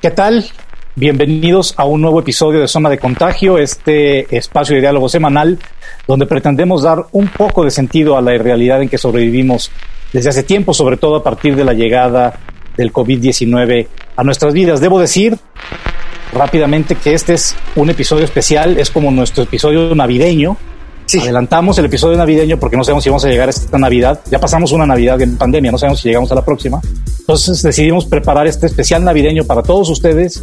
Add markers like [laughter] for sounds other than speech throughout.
¿Qué tal? Bienvenidos a un nuevo episodio de Zona de Contagio, este espacio de diálogo semanal donde pretendemos dar un poco de sentido a la realidad en que sobrevivimos desde hace tiempo, sobre todo a partir de la llegada del COVID-19 a nuestras vidas. Debo decir rápidamente que este es un episodio especial, es como nuestro episodio navideño. Adelantamos el episodio navideño porque no sabemos si vamos a llegar a esta Navidad. Ya pasamos una Navidad en pandemia, no sabemos si llegamos a la próxima. Entonces decidimos preparar este especial navideño para todos ustedes,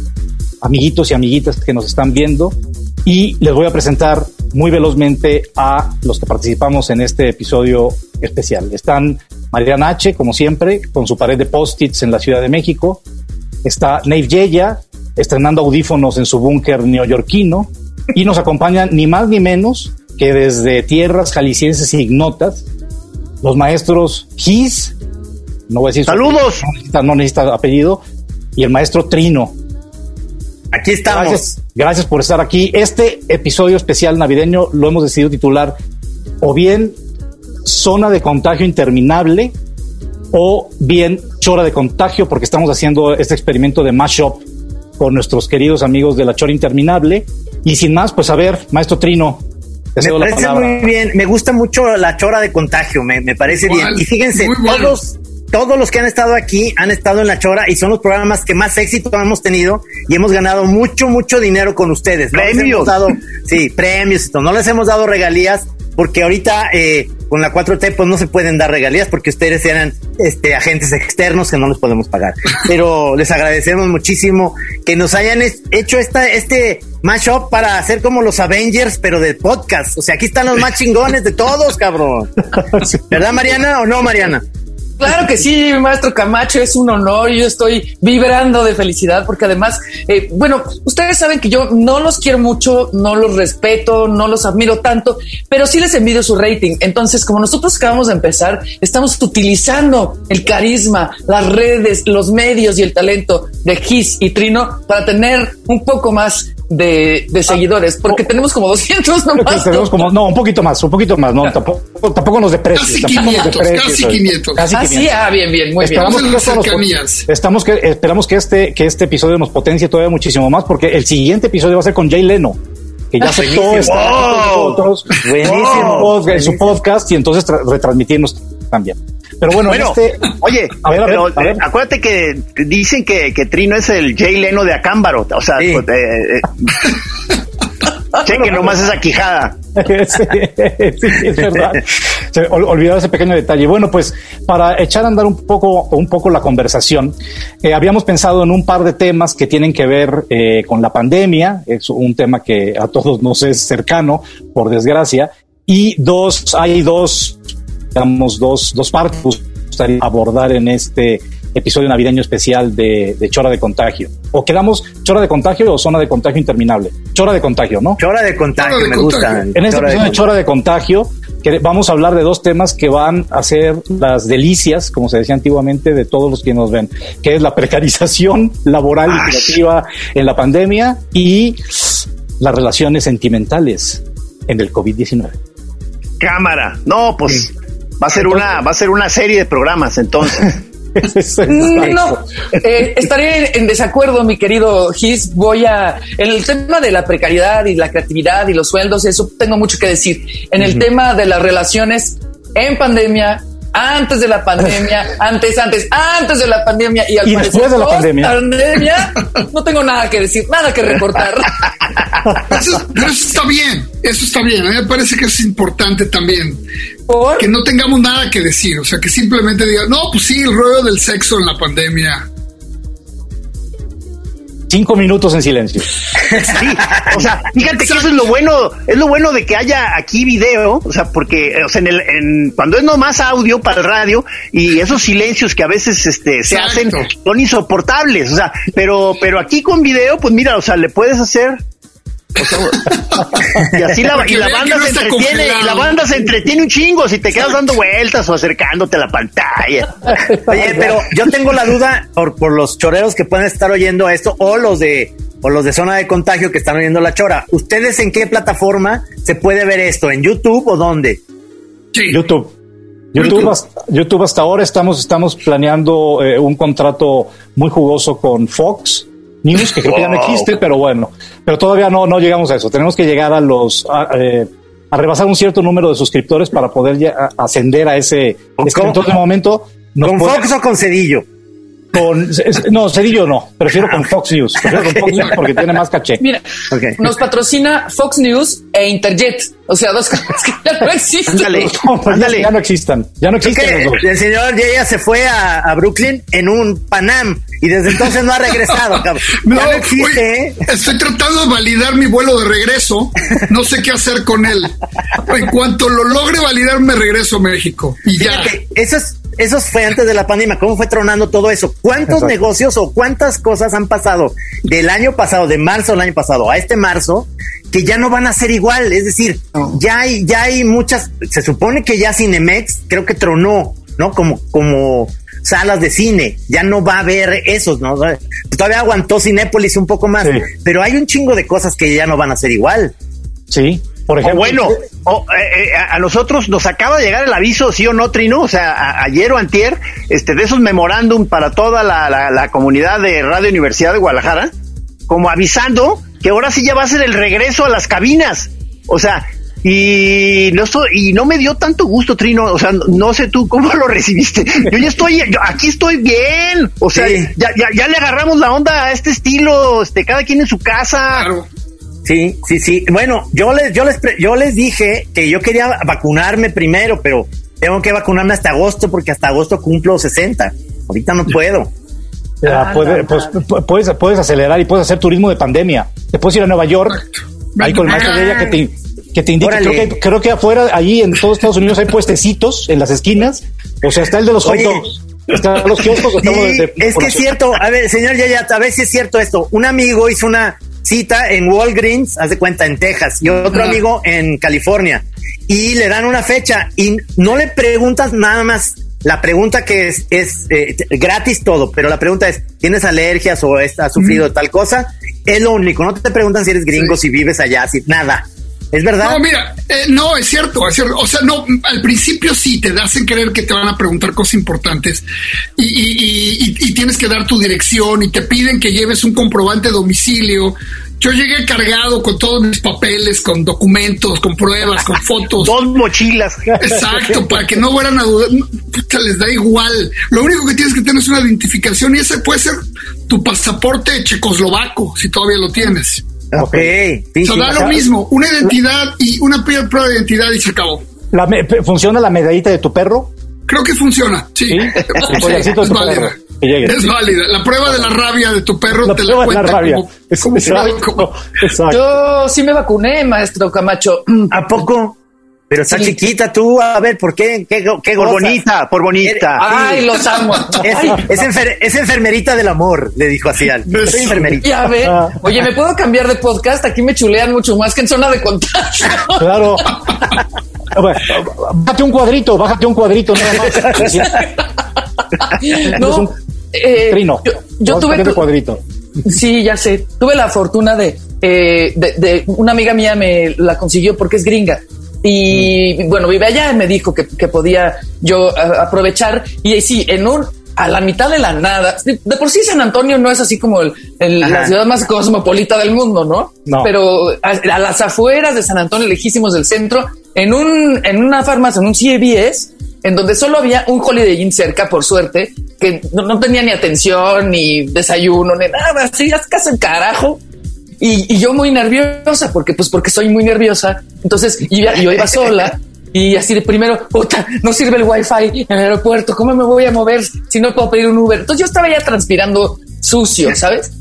amiguitos y amiguitas que nos están viendo. Y les voy a presentar muy velozmente a los que participamos en este episodio especial. Están Mariana H., como siempre, con su pared de post-its en la Ciudad de México. Está Nave Yeya, estrenando audífonos en su búnker neoyorquino. Y nos acompañan ni más ni menos que desde tierras jaliscienses e ignotas, los maestros Gis no voy a decir saludos, no necesita, apellido, y el maestro Trino. Aquí estamos. Gracias, gracias por estar aquí. Este episodio especial navideño lo hemos decidido titular o bien zona de contagio interminable o bien chora de contagio porque estamos haciendo este experimento de mashup con nuestros queridos amigos de la chora interminable. Y sin más, pues a ver, maestro Trino, me parece muy bien, me gusta mucho la chora de contagio, me, me parece bien. Y fíjense, todos, todos los que han estado aquí han estado en la chora y son los programas que más éxito hemos tenido y hemos ganado mucho, mucho dinero con ustedes. Premios. dado, sí, premios y todo. No les hemos dado regalías porque ahorita eh, con la 4T pues no se pueden dar regalías porque ustedes eran este, agentes externos que no les podemos pagar. [laughs] Pero les agradecemos muchísimo que nos hayan hecho esta, este mashup para hacer como los Avengers, pero de podcast. O sea, aquí están los más chingones de todos, cabrón. ¿Verdad, Mariana o no, Mariana? Claro que sí, maestro Camacho, es un honor. Yo estoy vibrando de felicidad porque además, eh, bueno, ustedes saben que yo no los quiero mucho, no los respeto, no los admiro tanto, pero sí les envidio su rating. Entonces, como nosotros acabamos de empezar, estamos utilizando el carisma, las redes, los medios y el talento de Gis y Trino para tener un poco más de, de seguidores, porque oh. tenemos como 200 nomás. Tenemos como, no, un poquito más, un poquito más, no, tampoco, tampoco nos deprecies. Casi 500, casi 500. Casi 500. Ah, sí, ah, bien, bien, muy esperamos bien. Que estamos que, esperamos que este, que este episodio nos potencie todavía muchísimo más, porque el siguiente episodio va a ser con Jay Leno que ya aceptó estar con nosotros Buenísimo. en su podcast y entonces retransmitirnos también. Pero bueno, este, oye, a ver, a ver, acuérdate que dicen que, que, Trino es el Jay Leno de Acámbaro, o sea, pues, eh, eh, [laughs] cheque nomás esa quijada. [laughs] sí, es verdad. Se olvidaba ese pequeño detalle. Bueno, pues para echar a andar un poco, un poco la conversación, eh, habíamos pensado en un par de temas que tienen que ver eh, con la pandemia. Es un tema que a todos nos es cercano, por desgracia. Y dos, hay dos digamos, dos, dos partes que gustaría abordar en este episodio navideño especial de, Chora de Contagio. O quedamos Chora de Contagio o Zona de Contagio Interminable. Chora de Contagio, ¿no? Chora de Contagio, me gusta. En este episodio de, Chora de Contagio que vamos a hablar de dos temas que van a ser las delicias, como se decía antiguamente, de todos los que nos ven, que es la precarización [laughs] laboral y creativa en la pandemia y las relaciones sentimentales en el COVID-19. Cámara. No, pues Va a ser una, va a ser una serie de programas entonces. [laughs] no, eh, estaré en desacuerdo, mi querido Gis. Voy a. En el tema de la precariedad y la creatividad y los sueldos, eso tengo mucho que decir. En el tema de las relaciones en pandemia, antes de la pandemia, [laughs] antes, antes, antes de la pandemia y al después de la pandemia. [laughs] no tengo nada que decir, nada que reportar. Eso, pero eso está bien, eso está bien. A mí me parece que es importante también. Que no tengamos nada que decir, o sea, que simplemente digan, no, pues sí, el rollo del sexo en la pandemia cinco minutos en silencio. Sí, o sea, fíjate que eso es lo bueno, es lo bueno de que haya aquí video, o sea, porque o sea, en el, en, cuando es nomás audio para el radio y esos silencios que a veces este, se hacen son insoportables, o sea, pero, pero aquí con video, pues mira, o sea, le puedes hacer y así la, y la banda se entretiene, y la banda se entretiene un chingo si te quedas dando vueltas o acercándote a la pantalla. Oye, pero yo tengo la duda por, por los choreros que pueden estar oyendo esto o los de o los de zona de contagio que están oyendo la chora. ¿Ustedes en qué plataforma se puede ver esto? ¿En YouTube o dónde? YouTube. YouTube, hasta, YouTube hasta ahora estamos, estamos planeando eh, un contrato muy jugoso con Fox News, que creo que ya no existe, pero bueno, pero todavía no, no llegamos a eso. Tenemos que llegar a los a, eh, a rebasar un cierto número de suscriptores para poder ya, ascender a ese. De momento, ¿Con Fox o con Cedillo? Con, no, Cedillo no, prefiero con Fox News. Prefiero con Fox News porque tiene más caché. Mira, okay. nos patrocina Fox News e Interjet. O sea, dos cosas que ya no existen. Ándale, ándale. Ya no existan. Ya no existen los dos. El señor ya se fue a, a, Brooklyn en un Panam y desde entonces no ha regresado, cabrón. [laughs] No, ya no existe. Oye, ¿eh? estoy tratando de validar mi vuelo de regreso. No sé qué hacer con él. En cuanto lo logre validar, me regreso a México. Y ya. Fíjate, eso es eso fue antes de la pandemia, cómo fue tronando todo eso. ¿Cuántos Exacto. negocios o cuántas cosas han pasado del año pasado, de marzo del año pasado a este marzo, que ya no van a ser igual? Es decir, ya hay, ya hay muchas, se supone que ya Cinemex creo que tronó, ¿no? Como, como salas de cine, ya no va a haber esos, ¿no? Todavía aguantó Cinépolis un poco más, sí. pero hay un chingo de cosas que ya no van a ser igual. Sí, por ejemplo. O bueno, o, eh, a nosotros nos acaba de llegar el aviso, sí o no, Trino, o sea, a, ayer o antier, este, de esos memorándum para toda la, la, la, comunidad de Radio Universidad de Guadalajara, como avisando que ahora sí ya va a ser el regreso a las cabinas. O sea, y no estoy, y no me dio tanto gusto, Trino, o sea, no sé tú cómo [laughs] lo recibiste. Yo ya estoy, yo aquí estoy bien, o sea, sí. ya, ya, ya le agarramos la onda a este estilo, este, cada quien en su casa. Claro. Sí, sí, sí. Bueno, yo les, yo les, yo les dije que yo quería vacunarme primero, pero tengo que vacunarme hasta agosto porque hasta agosto cumplo 60. Ahorita no puedo. Ya, ah, puede, no, pues, no. puedes, puedes acelerar y puedes hacer turismo de pandemia. Te puedes ir a Nueva York, ahí con el maestro de ella que te, que te indica. Creo que, creo que, afuera, allí en todos Estados Unidos hay puestecitos en las esquinas. O sea, está el de los hot dogs. Están los kioscos. Sí, de, es que es cierto. A ver, señor Yaya, a ver si es cierto esto. Un amigo hizo una cita en Walgreens, haz de cuenta, en Texas, y otro Ajá. amigo en California. Y le dan una fecha y no le preguntas nada más. La pregunta que es, es eh, gratis todo, pero la pregunta es, ¿tienes alergias o has sufrido mm. tal cosa? Es lo único, no te preguntan si eres gringo, sí. si vives allá, si nada. ¿Es verdad? No, mira, eh, no, es cierto, es cierto. O sea, no, al principio sí te hacen creer que te van a preguntar cosas importantes y, y, y, y, tienes que dar tu dirección y te piden que lleves un comprobante de domicilio. Yo llegué cargado con todos mis papeles, con documentos, con pruebas, con [laughs] fotos. Dos mochilas. Exacto, para que no fueran a dudar. Puta, les da igual. Lo único que tienes que tener es una identificación y ese puede ser tu pasaporte checoslovaco, si todavía lo tienes. Ok. Sí, o sea, da lo mismo, una identidad y una prueba de identidad y se acabó. La ¿Funciona la medallita de tu perro? Creo que funciona, sí. ¿Sí? [laughs] sí es válida. Es válida. La prueba de la rabia de tu perro la te la cuenta la rabia. como, como exacto, exacto. Yo sí me vacuné, maestro Camacho. ¿A poco? Pero está sí. chiquita tú, a ver, ¿por qué? ¿Qué, qué por bonita, por bonita. Ay, sí. los amo. Es, es, enfer es, enfermerita del amor, le dijo así al. Soy enfermerita. Ya ve. Oye, ¿me puedo cambiar de podcast? Aquí me chulean mucho más que en zona de contagio. Claro. bájate un cuadrito, bájate un cuadrito nada más. no, eh, Trino. Yo, yo tuve tu cuadrito. Sí, ya sé. Tuve la fortuna de, eh, de, de, una amiga mía me la consiguió porque es gringa. Y bueno, vive allá y me dijo que, que podía yo uh, aprovechar. Y sí, en un a la mitad de la nada. De, por sí San Antonio no es así como el, el, la ciudad más cosmopolita del mundo, ¿no? no. Pero a, a, las afueras de San Antonio, lejísimos del centro, en un en una farmacia, en un CVS, en donde solo había un Holiday Inn cerca, por suerte, que no, no tenía ni atención, ni desayuno, ni nada, así, haz caso en carajo. Y, y, yo muy nerviosa, porque pues porque soy muy nerviosa. Entonces iba, yo iba sola y así de primero, puta, no sirve el wifi en el aeropuerto, ¿cómo me voy a mover si no puedo pedir un Uber? Entonces yo estaba ya transpirando sucio, ¿sabes?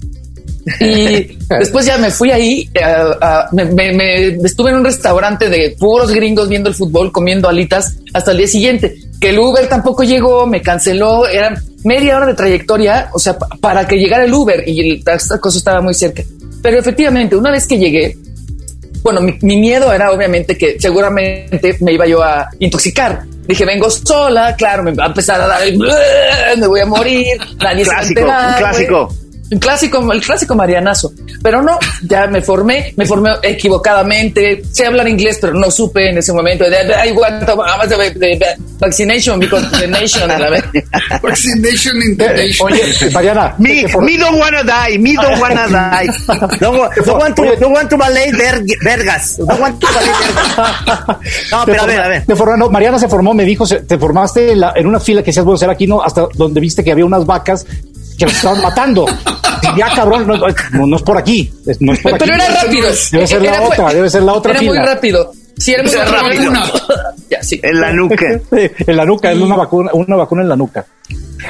Y [laughs] después ya me fui ahí, uh, uh, me, me, me, estuve en un restaurante de puros gringos viendo el fútbol, comiendo alitas hasta el día siguiente. Que el Uber tampoco llegó, me canceló, era media hora de trayectoria, o sea, para que llegara el Uber y esta cosa estaba muy cerca. Pero efectivamente, una vez que llegué, bueno, mi, mi, miedo era obviamente que seguramente me iba yo a intoxicar. Dije, vengo sola, claro, me va a empezar a dar el... Me voy a morir, nadie clásico, se va a un clásico. El clásico, el clásico marianazo. Pero no, ya me formé, me formé equivocadamente. Sé hablar inglés, pero no supe en ese momento. I want vaccination because the nation. [laughs] Vaccination in the eh, nation. Oye, Mariana. [laughs] Me, me don't wanna die, me don't wanna [laughs] die. No, no want to, no want to ballet vergas. No want to ballet vergas. No, pero a ver, a ver. Te formó, no, Mariana se formó, me dijo, se, te formaste en, la, en, una fila que decías, bueno, ser aquí, ¿no? Hasta donde viste que había unas vacas que las estaban matando. Ya, cabrón, no, no, no, es por aquí. No es por Pero aquí. era rápido. Debe ser era, la otra, debe ser la otra era fila. muy rápido. Sí, era muy Era rápido. rápido. [laughs] ya, sí. En la nuca. [laughs] en la nuca, es una vacuna, una vacuna en la nuca.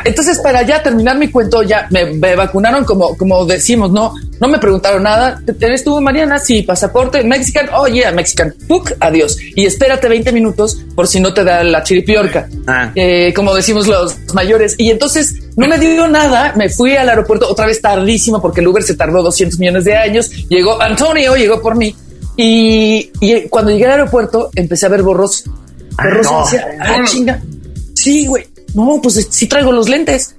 Entonces, para ya terminar mi cuento, ya me, me, vacunaron como, como decimos, no, no me preguntaron nada. ¿Eres tú, Mariana? Sí, pasaporte, Mexican, oh yeah, Mexican, Puk, adiós. Y espérate 20 minutos por si no te da la chiripiorca, Ah. eh, como decimos los mayores. Y entonces no me dio nada, me fui al aeropuerto otra vez tardísimo porque el Uber se tardó 200 millones de años. Llegó Antonio, llegó por mí. Y, y cuando llegué al aeropuerto empecé a ver borroso. Borroso, no. decía, ah, chinga. Sí, güey. No, pues sí traigo los lentes.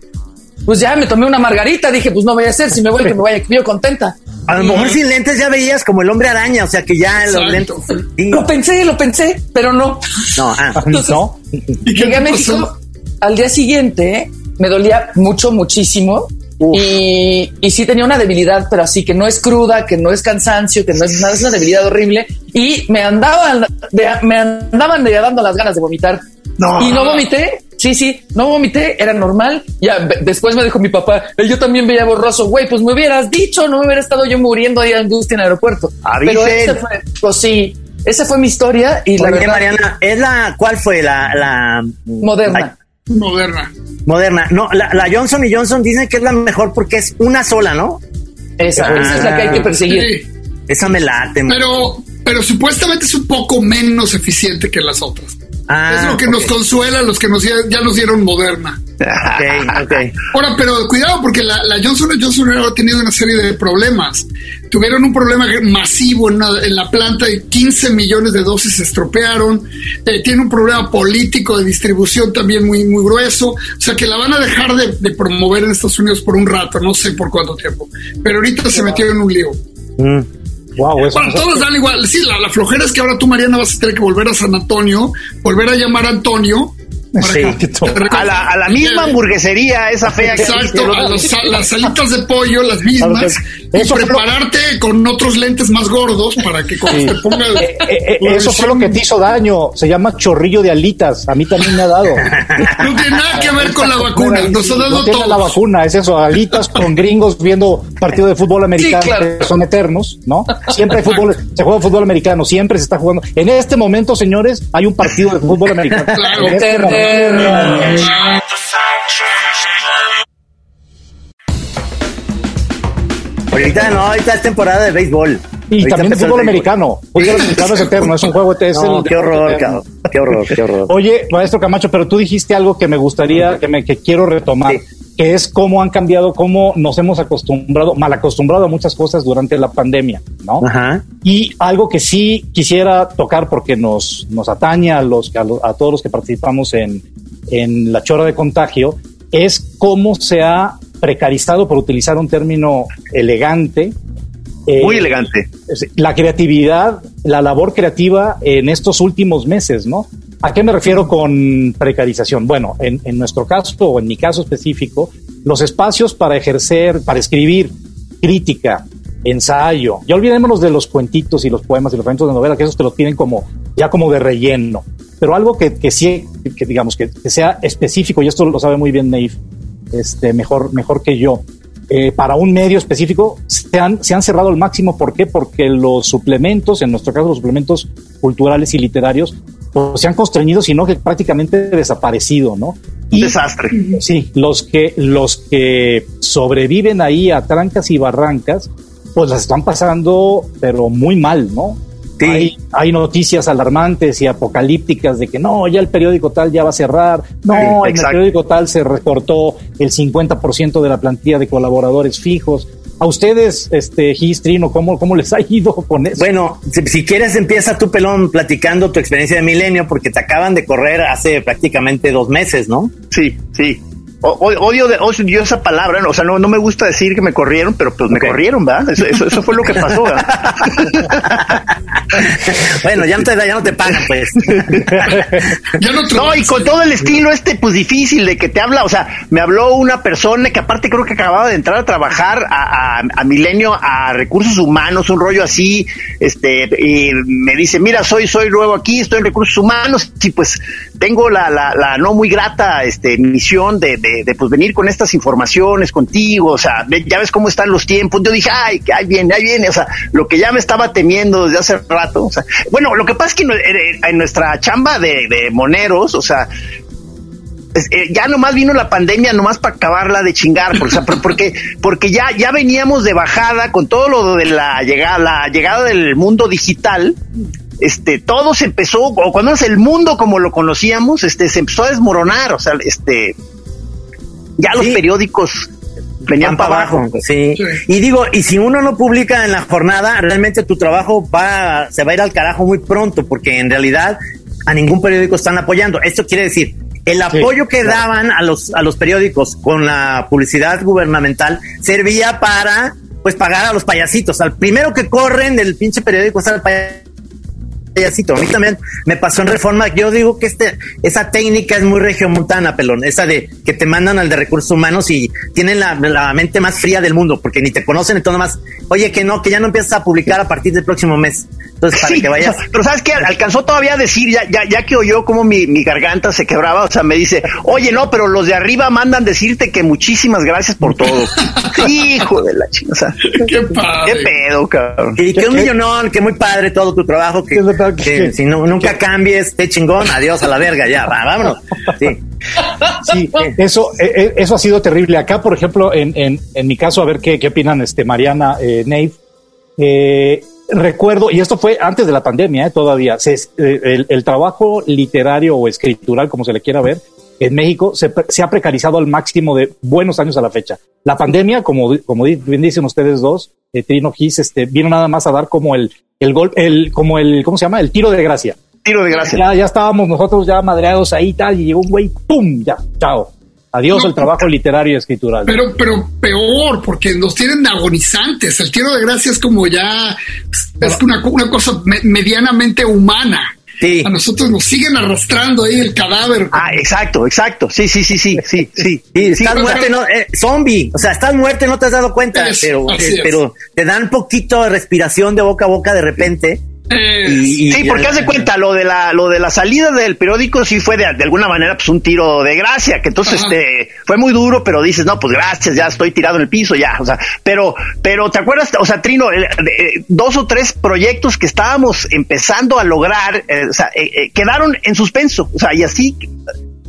Pues ya me tomé una margarita, dije, pues no voy a hacer, si me voy, que me vaya, que yo contenta. A lo mejor sin lentes ya veías como el hombre araña, o sea que ya los lentes. Sí. Lo pensé, lo pensé, pero no. No, ah. Entonces, ¿No? ¿Y qué Llegué a? México, al día siguiente me dolía mucho, muchísimo. Y, y sí tenía una debilidad, pero así que no es cruda, que no es cansancio, que no es nada, es una debilidad horrible. Y me andaban, de- me andaban de- dando las ganas de vomitar. No. Y no vomité. Sí, sí, no vomité, era normal. Ya después me dijo mi papá, "Eh, yo también veía borroso, güey, pues me hubieras dicho, no me hubiera estado yo muriendo ahí de angustia en el aeropuerto. Avisen. Pero ese fue, pues sí, esa fue mi historia y la Oye, verdad, Mariana, ¿es la, cuál fue la, la moderna. Moderna. moderna? No, la, la Johnson y Johnson dicen que es la mejor porque es una sola, ¿no? Esa, esa es la que hay que perseguir. Sí. Esa me late. man. Pero, pero supuestamente es un poco menos eficiente que las otras. Ah, es lo que nos consuela, los que nos ya, ya nos dieron moderna. Ok, ok. Ahora, pero cuidado porque la, la Johnson Johnson ha tenido una serie de problemas. Tuvieron un problema masivo en, una- en la planta y 15 millones de dosis se estropearon. Eh, tiene un problema político de distribución también muy, muy grueso. O sea que la van a dejar de, de promover en Estados Unidos por un rato, no sé por cuánto tiempo. Pero ahorita se metió en un lío. Mm. Wow, eso Bueno, todos dan igual. Sí, la, la flojera es que ahora tú, Mariana, vas a tener que volver a San Antonio, volver a llamar a Antonio. Sí. que A la, a la misma hamburguesería, esa fea que Exacto, ¿no? a los- a las salitas de pollo, las mismas, Y lo- prepararte con otros lentes más gordos para que cuando te pongas. Eh, eh, eso fue lo que te hizo daño. Se llama chorrillo de alitas. A mí también me ha dado. No tiene nada que ver con la vacuna, nos ha dado no tiene todo. la vacuna, es eso, alitas con gringos viendo partido de fútbol americano Sí, claro. que son eternos, ¿no? Siempre hay fútbol, se juega fútbol americano, siempre se está jugando. En este momento, señores, hay un partido de fútbol americano. Claro. En este Ahorita no, ahorita es temporada de béisbol. Y Ahorita también de fútbol americano. Fútbol americano es eterno, es un juego es No, el- qué horror, cabrón. Qué horror, qué horror. Oye, maestro Camacho, pero tú dijiste algo que me gustaría, que me que quiero retomar, Sí. que es cómo han cambiado, cómo nos hemos acostumbrado, mal acostumbrado a muchas cosas durante la pandemia, ¿no? Ajá. Y algo que sí quisiera tocar porque nos, nos atañe a, los, a, lo- a todos los que participamos en, en la chora de contagio, es cómo se ha precarizado, por utilizar un término elegante, eh, Muy elegante. la creatividad, la labor creativa en estos últimos meses, ¿no? ¿A qué me refiero con precarización? Bueno, en, en nuestro caso o en mi caso específico, los espacios para ejercer, para escribir crítica, ensayo, ya olvidémonos de los cuentitos y los poemas y los fragmentos de novela, que esos te los piden como ya como de relleno, pero algo que, que sí, que digamos que, que sea específico, y esto lo sabe muy bien Neif, este, mejor, mejor que yo, eh, para un medio específico se han, se han cerrado al máximo. ¿Por qué? Porque los suplementos, en nuestro caso los suplementos culturales y literarios, pues se han constreñido, sino que prácticamente desaparecido, ¿no? Un desastre. Sí, los que, los que sobreviven ahí a trancas y barrancas, pues las están pasando, pero muy mal, ¿no? Sí. Hay, hay noticias alarmantes y apocalípticas de que no, ya el periódico tal ya va a cerrar, no, Sí, en el periódico tal se recortó el 50% de la plantilla de colaboradores fijos. A ustedes, este, Gis, Trino, ¿cómo, ¿cómo les ha ido con eso? Bueno, si, si quieres empieza tú, Pelón, platicando tu experiencia de milenio, porque te acaban de correr hace prácticamente dos meses, ¿no? Sí, sí. Odio, de, odio esa palabra, o sea, no, no me gusta decir que me corrieron, pero pues me corrieron, ¿verdad? Eso, eso, fue lo que pasó, [laughs] bueno, ya no te ya no te pagan, pues. [laughs] no, y con todo el estilo este, pues difícil de que te habla, o sea, me habló una persona que aparte creo que acababa de entrar a trabajar a, a, Milenio, a recursos humanos, un rollo así, este, y me dice, mira, soy, soy nuevo aquí, estoy en recursos humanos, y pues tengo la, la, la no muy grata este, misión de, de, pues venir con estas informaciones contigo, o sea, ya ves cómo están los tiempos. Yo dije, ay, ahí viene, ahí viene, o sea, lo que ya me estaba temiendo desde hace rato, o sea, bueno, lo que pasa es que en nuestra chamba de, de moneros, o sea, eh, ya nomás vino la pandemia nomás para acabarla de chingar, porque, porque, porque ya, ya veníamos de bajada con todo lo de la llegada, la llegada del mundo digital este, todo se empezó, o cuando es el mundo como lo conocíamos, este, se empezó a desmoronar, o sea, este, ya los periódicos venían para abajo. Sí. Y digo, y si uno no publica en la jornada, realmente tu trabajo va, se va a ir al carajo muy pronto, porque en realidad a ningún periódico están apoyando. Esto quiere decir, el apoyo que daban a los, a los periódicos con la publicidad gubernamental servía para, pues, pagar a los payasitos. Al primero que corren del pinche periódico está el payasito a mí también me pasó en Reforma. Yo digo que este, esa técnica es muy regiomontana, pelón. Esa de que te mandan al de recursos humanos y tienen la, mente más fría del mundo, porque ni te conocen, entonces más, oye, que no, que ya no empiezas a publicar a partir del próximo mes. Entonces, para que vayas. pero sabes que alcanzó todavía a decir, ya, ya, ya que oyó como mi, mi garganta se quebraba, o sea, me dice, oye, no, pero los de arriba mandan decirte que muchísimas gracias por todo. [laughs] Hijo de la chingada. O sea, qué, padre. qué pedo, cabrón. Y que un millonón, que muy padre todo tu trabajo, que que si no, nunca cambies, te chingón, adiós a la verga, ya, vámonos. Sí. Sí, eso, eh, eh, eso ha sido terrible. Acá, por ejemplo, en, en, en mi caso, a ver qué, qué opinan este Mariana, eh, Nave. Eh, recuerdo, y esto fue antes de la pandemia, todavía, se, el, el, trabajo literario o escritural, como se le quiera ver, en México se, se, ha precarizado al máximo de buenos años a la fecha. La pandemia, como, como bien dicen ustedes dos, Trino Gis, este, vino nada más a dar como el, el gol, el, como el, ¿cómo se llama? El tiro de gracia. Tiro de gracia. Ya, ya estábamos nosotros ya madreados ahí y tal, y llegó un güey, ¡pum! Ya, chao. Adiós el trabajo literario y escritural. Pero, pero peor, porque nos tienen agonizantes. El tiro de gracia es como ya, es una, una cosa medianamente humana. A nosotros nos siguen arrastrando ahí el cadáver. Ah, exacto, exacto. Sí, sí, sí, sí, sí, sí. estás muerto, no, eh, zombie. O sea, estás muerto y no te has dado cuenta, pero, eh, pero te dan poquito de respiración de boca a boca de repente sí, porque haz de cuenta, lo de la, lo de la salida del periódico sí fue de, alguna manera pues un tiro de gracia, que entonces este fue muy duro, pero dices, no, pues gracias, ya estoy tirado en el piso, ya, o sea, pero, pero te acuerdas, o sea, Trino, dos o tres proyectos que estábamos empezando a lograr, eh, o sea, eh, eh, quedaron en suspenso, o sea, y así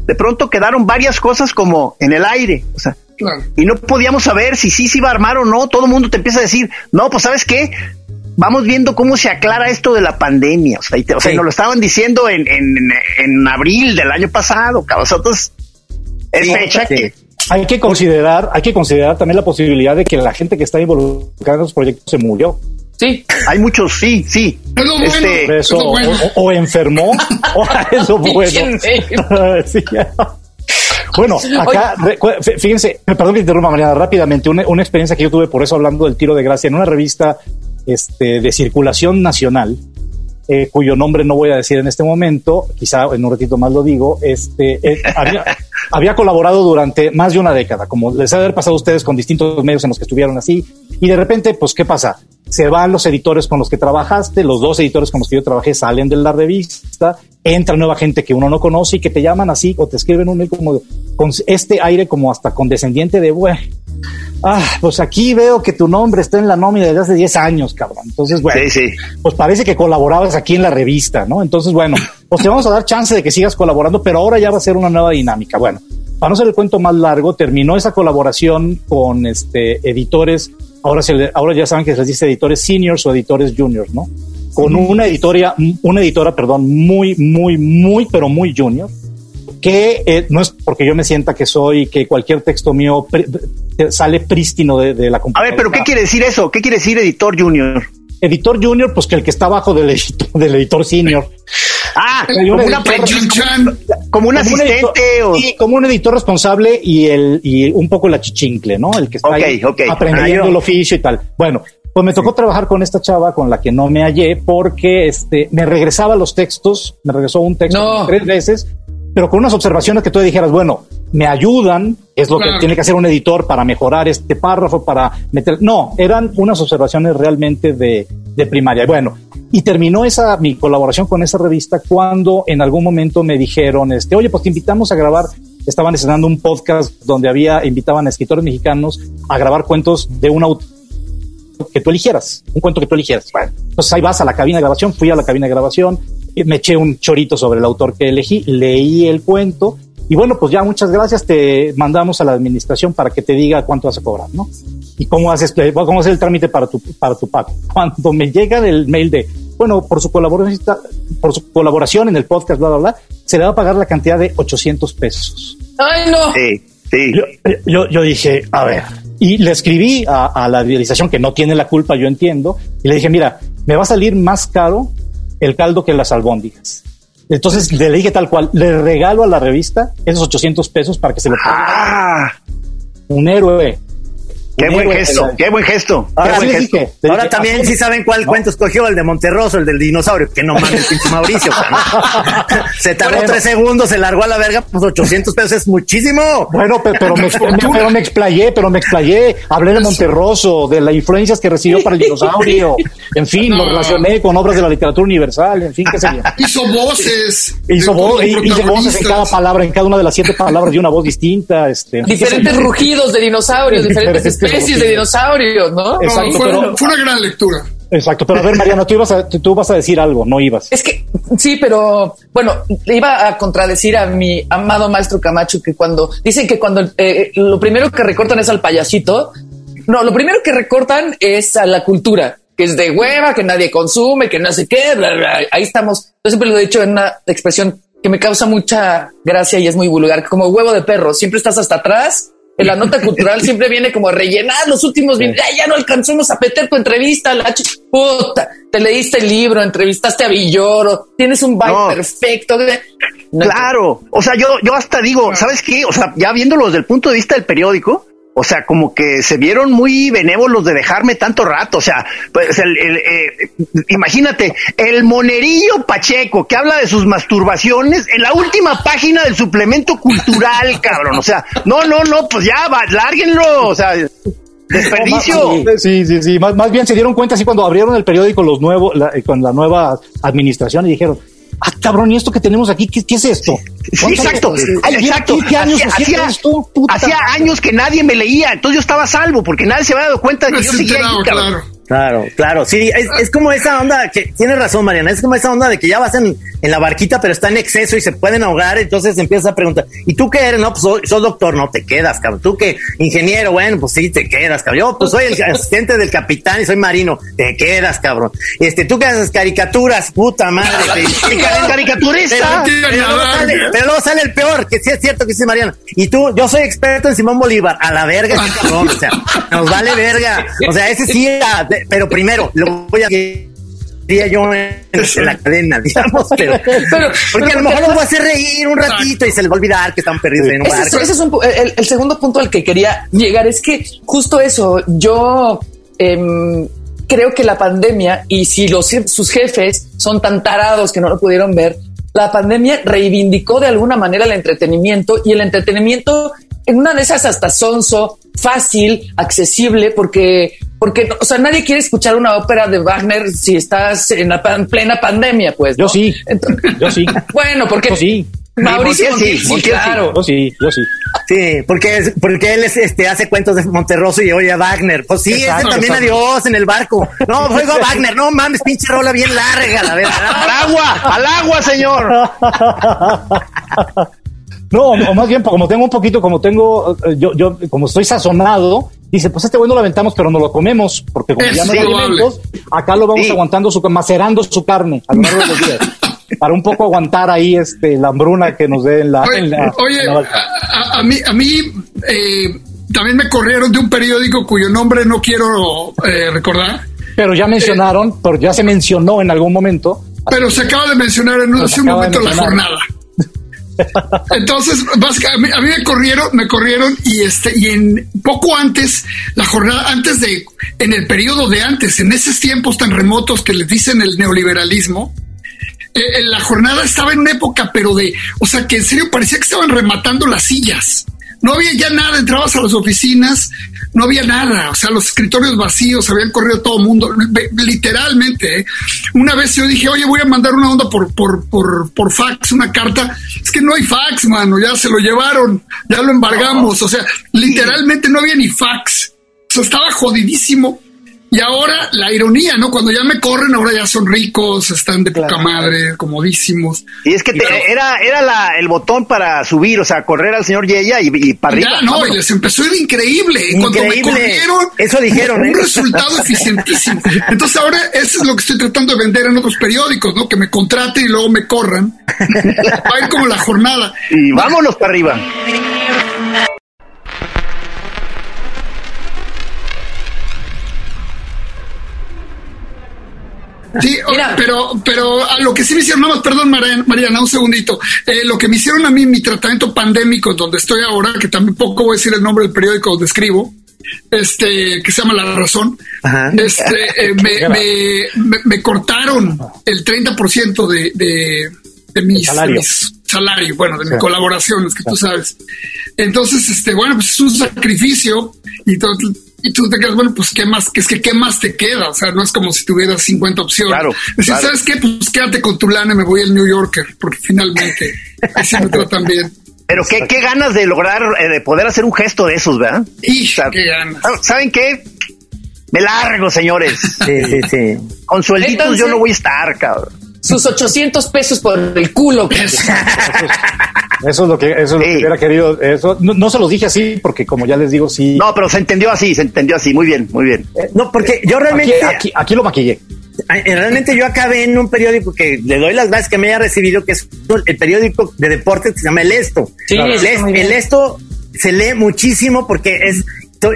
de pronto quedaron varias cosas como en el aire, o sea, y no podíamos saber si sí se iba a armar o no, todo el mundo te empieza a decir, no, pues sabes qué, vamos viendo cómo se aclara esto de la pandemia. O sea, o sea nos lo estaban diciendo en, en, en abril del año pasado, Nosotros es fecha que hay que considerar, hay que considerar también la posibilidad de que la gente que está involucrada en los proyectos se murió. Sí, hay muchos, sí, sí. Este, eso, o, enfermó, [laughs] [laughs] o eso bueno. [laughs] Bueno, acá, fíjense, perdón que interrumpa Mariana, rápidamente, una, una, experiencia que yo tuve, por eso hablando del tiro de gracia, en una revista este, de circulación nacional, eh, cuyo nombre no voy a decir en este momento, quizá en un ratito más lo digo, este, eh, había, [laughs] colaborado durante más de una década, como les ha haber pasado a ustedes con distintos medios en los que estuvieron así, y de repente, pues, ¿qué pasa? Se van los editores con los que trabajaste, los dos editores con los que yo trabajé salen de la revista, entra nueva gente que uno no conoce y que te llaman así o te escriben un mail como con este aire como hasta condescendiente de, bueno, ah, pues aquí veo que tu nombre está en la nómina desde hace 10 años, cabrón. Entonces, bueno, pues parece que colaborabas aquí en la revista, ¿no? Entonces, bueno, pues te vamos a dar chance de que sigas colaborando, pero ahora ya va a ser una nueva dinámica. Bueno, para no ser el cuento más largo, terminó esa colaboración con este editores, ahora, se, ahora ya saben que se les dice editores seniors o editores juniors, ¿no? Con una editoria, una editora, perdón, muy, muy, muy, pero muy junior que eh, no es porque yo me sienta que soy, que cualquier texto mío sale prístino de, la computadora. A ver, pero ¿qué quiere decir eso? ¿Qué quiere decir editor junior? Editor junior, pues que el que está abajo del editor, del editor senior. Ah, como, una como un asistente o... sí, como un editor responsable y el y un poco la chichincle, ¿no? El que está aprendiendo ah, el oficio y tal. Bueno, pues me tocó trabajar con esta chava con la que no me hallé porque este me regresaba los textos, me regresó un texto tres veces, pero con unas observaciones que tú dijeras, bueno, me ayudan, es lo que tiene que hacer un editor para mejorar este párrafo, para meter. No, eran unas observaciones realmente de, de primaria. Bueno, y terminó esa mi colaboración con esa revista cuando en algún momento me dijeron, este, oye, pues te invitamos a grabar. Estaban estrenando un podcast donde había invitaban a escritores mexicanos a grabar cuentos de un autor que tú eligieras, un cuento que tú eligieras. Bueno, entonces ahí vas a la cabina de grabación, fui a la cabina de grabación, me eché un chorito sobre el autor que elegí, leí el cuento y bueno, pues ya muchas gracias, te mandamos a la administración para que te diga cuánto vas a cobrar, ¿no? Y cómo haces, cómo hacer el trámite para tu, para tu pago. Cuando me llega el mail de, bueno, por su colaboración, por su colaboración en el podcast, bla, bla, bla, se le va a pagar la cantidad de 800 pesos. ¡Ay, no! Sí, sí. Yo, yo, dije, a ver, y le escribí a, la administración que no tiene la culpa, yo entiendo, y le dije, mira, me va a salir más caro el caldo que las albóndigas. Entonces le dije tal cual, le regalo a la revista esos 800 pesos para que se lo pague. Ah. Un héroe. Qué buen gesto, qué buen gesto. Ahora, Ahora también si saben cuál cuento escogió, el de Monterroso, el del dinosaurio, que no [laughs] mames, pinche Mauricio. [laughs] se tardó tres segundos, se largó a la verga, pues 800 pesos es muchísimo. Bueno, pero, me, [laughs] pero me explayé, pero me explayé. Hablé de Monterroso, de las influencias que recibió para el dinosaurio. En fin, lo relacioné con obras de la literatura universal, en fin, qué sé Hizo voces. Hizo, voces en cada palabra, en cada una de las siete palabras de una voz distinta. Este, diferentes rugidos de dinosaurios, diferentes especies de dinosaurios, ¿no? Exacto, fue, pero, fue, una gran lectura. Exacto, pero a ver, Mariano, tú, ibas a, tú vas a decir algo, no ibas. Es que sí, pero bueno, le iba a contradecir a mi amado maestro Camacho que cuando dicen que cuando eh, lo primero que recortan es al payasito, no, lo primero que recortan es a la cultura, que es de hueva, que nadie consume, que no sé qué, bla, bla. Ahí estamos. Yo siempre lo he dicho en una expresión que me causa mucha gracia y es muy vulgar, como huevo de perro. Siempre estás hasta atrás en la nota cultural siempre viene como a rellenar los últimos videos. Ya, no alcanzamos a meter tu entrevista, la puta. Te leíste el libro, entrevistaste a Villoro, tienes un baile perfecto. claro. O sea, yo, yo hasta digo, ¿sabes qué? O sea, ya viéndolo desde el punto de vista del periódico, o sea, como que se vieron muy benévolos de dejarme tanto rato. O sea, pues el, eh, imagínate, el monerillo Pacheco que habla de sus masturbaciones en la última página del suplemento cultural, [laughs] cabrón. O sea, no, no, no, pues ya, va, lárguenlo. O sea, desperdicio. Sí, sí, sí. Más, bien se dieron cuenta así cuando abrieron el periódico los nuevos, eh, con la nueva administración y dijeron, cabrón, ¿y esto que tenemos aquí? ¿Qué, es esto? Sí, exacto, exacto. años hacía, hacía, años que nadie me leía, entonces yo estaba salvo porque nadie se había dado cuenta de que yo seguía ahí, claro. Claro, claro, sí, es, es, como esa onda que tienes razón, Mariana, es como esa onda de que ya vas en, en, la barquita, pero está en exceso y se pueden ahogar, entonces empiezas a preguntar, ¿y tú qué eres? No, pues soy, doctor, no te quedas, cabrón. ¿Tú qué ingeniero? Bueno, pues sí, te quedas, cabrón. Yo, pues soy el [laughs] asistente del capitán y soy marino, te quedas, cabrón. Este, ¿tú qué haces? Caricaturas, puta madre. [laughs] caricaturista. Pero, luego sale, el peor, que sí es cierto que dice Mariana. Y tú, yo soy experto en Simón Bolívar, a la verga, cabrón, o sea, nos vale verga. O sea, ese sí, pero primero lo voy a yo en, la cadena, [laughs] digamos, pero, porque a lo mejor los voy a hacer reír un ratito y se les va a olvidar que están perdidos en un ese, ese es un, el, el, segundo punto al que quería llegar, es que justo eso, yo eh, creo que la pandemia, y si los, sus jefes son tan tarados que no lo pudieron ver, la pandemia reivindicó de alguna manera el entretenimiento y el entretenimiento en una de esas hasta sonso, fácil, accesible, porque, porque, o sea, nadie quiere escuchar una ópera de Wagner si estás en la plena pandemia, pues. Yo sí. yo sí. [laughs] Bueno, porque. sí. Mauricio sí, sí, claro. Yo sí, yo sí. Sí, porque, porque él este, hace cuentos de Monterroso y oye a Wagner. Pues sí, ese también adiós en el barco. No, oigo a Wagner. No mames, pinche rola bien larga, la verdad. [laughs] ¡Al agua! ¡Al agua, señor! [laughs] No, o más bien, como tengo un poquito, como tengo, eh, yo, yo, como estoy sazonado, dice, pues este bueno lo aventamos, pero no lo comemos, porque como ya no hay alimentos, acá lo vamos aguantando, su, macerando su carne a lo largo de los días. [laughs] para un poco aguantar ahí este la hambruna que nos dé en la. Oye, a, mí, a mí eh, también me corrieron de un periódico cuyo nombre no quiero eh, recordar. Pero ya mencionaron, pero ya se mencionó en algún momento pero se acaba de mencionar en hace un momento la jornada. Entonces, a mí me corrieron, me corrieron y este, y en poco antes, la jornada, antes de, en el periodo de antes, en esos tiempos tan remotos que les dicen el neoliberalismo, eh, eh, la jornada estaba en una época, pero de, o sea, que en serio parecía que estaban rematando las sillas. No había ya nada, entrabas a las oficinas, no había nada, o sea, los escritorios vacíos, habían corrido todo el mundo, literalmente. ¿eh? Una vez yo dije, oye, voy a mandar una onda por, por, por, por fax, una carta. Es que no hay fax, mano, ya se lo llevaron, ya lo embargamos, o sea, literalmente no había ni fax. O sea, estaba jodidísimo. Y ahora la ironía, ¿no? Cuando ya me corren, ahora ya son ricos, están de poca madre, comodísimos. Y es que era, era la, el botón para subir, o sea, correr al señor Yeya y, para arriba. Ya, no, y les empezó a ir increíble. En cuanto me corrieron, eso dijeron. Un ¿eh? resultado eficientísimo. Entonces ahora eso es lo que estoy tratando de vender en otros periódicos, ¿no? Que me contraten y luego me corran. [laughs] Va a ir como la jornada. Y vámonos para arriba. Sí, [laughs] pero, pero a lo que sí me hicieron, nada más, perdón, Mariana, un segundito. Eh, lo que me hicieron a mí, mi tratamiento pandémico, donde estoy ahora, que también poco voy a decir el nombre del periódico donde escribo, este, que se llama La Razón, este, eh, [laughs] me, me, cortaron el 30% de, de, de, mis, salario. salario, bueno, de mis colaboraciones, que tú sabes. Entonces, este, bueno, pues es un sacrificio y todo, y tú te quedas, bueno, pues qué más, que es que qué más te queda, o sea, no es como si tuvieras 50 opciones. Claro, Decir, ¿sabes qué? Pues quédate con tu lana, me voy al New Yorker, porque finalmente así me tratan bien. Pero qué, qué ganas de lograr, eh, de poder hacer un gesto de esos, ¿verdad? Y qué ganas. ¿Saben qué? Me largo, señores. Sí, sí, sí. Con suelditos yo no voy a estar, cabrón. Sus 800 pesos por el culo. [laughs] Eso es lo que, eso es lo que hubiera querido. Eso, no, se los dije así porque, como ya les digo, sí. No, pero se entendió así, se entendió así. Muy bien, muy bien. Eh, no, porque yo realmente. Aquí, aquí, lo maquillé. Eh, realmente yo acabé en un periódico que le doy las gracias que me haya recibido, que es el periódico de deportes que se llama El Esto. Sí, el Esto se lee muchísimo porque es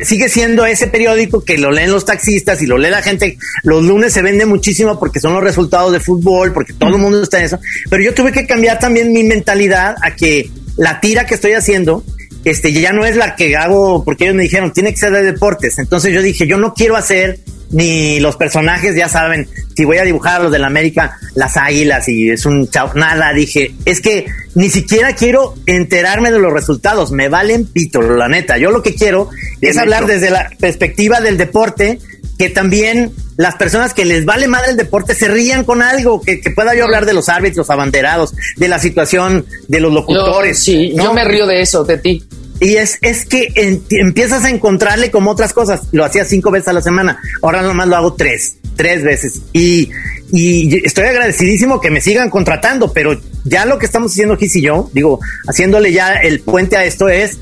sigue siendo ese periódico que lo leen los taxistas y lo lee la gente. Los lunes se vende muchísimo porque son los resultados de fútbol, porque todo el mundo está en eso. Pero yo tuve que cambiar también mi mentalidad a que la tira que estoy haciendo, este, ya no es la que hago, porque ellos me dijeron, tiene que ser de deportes. Entonces yo dije, yo no quiero hacer ni los personajes, ya saben, si voy a dibujar a los de la América, las águilas y es un chao, nada, dije, es que ni siquiera quiero enterarme de los resultados, me valen pito, la neta. Yo lo que quiero es hablar desde la perspectiva del deporte, que también las personas que les vale madre el deporte se rían con algo, que, pueda yo hablar de los árbitros abanderados, de la situación de los locutores. sí, yo me río de eso, de ti. Y es, es que empiezas a encontrarle como otras cosas. Lo hacía cinco veces a la semana. Ahora nomás lo hago tres, tres veces. Y, y estoy agradecidísimo que me sigan contratando, pero ya lo que estamos haciendo Gis y yo, digo, haciéndole ya el puente a esto es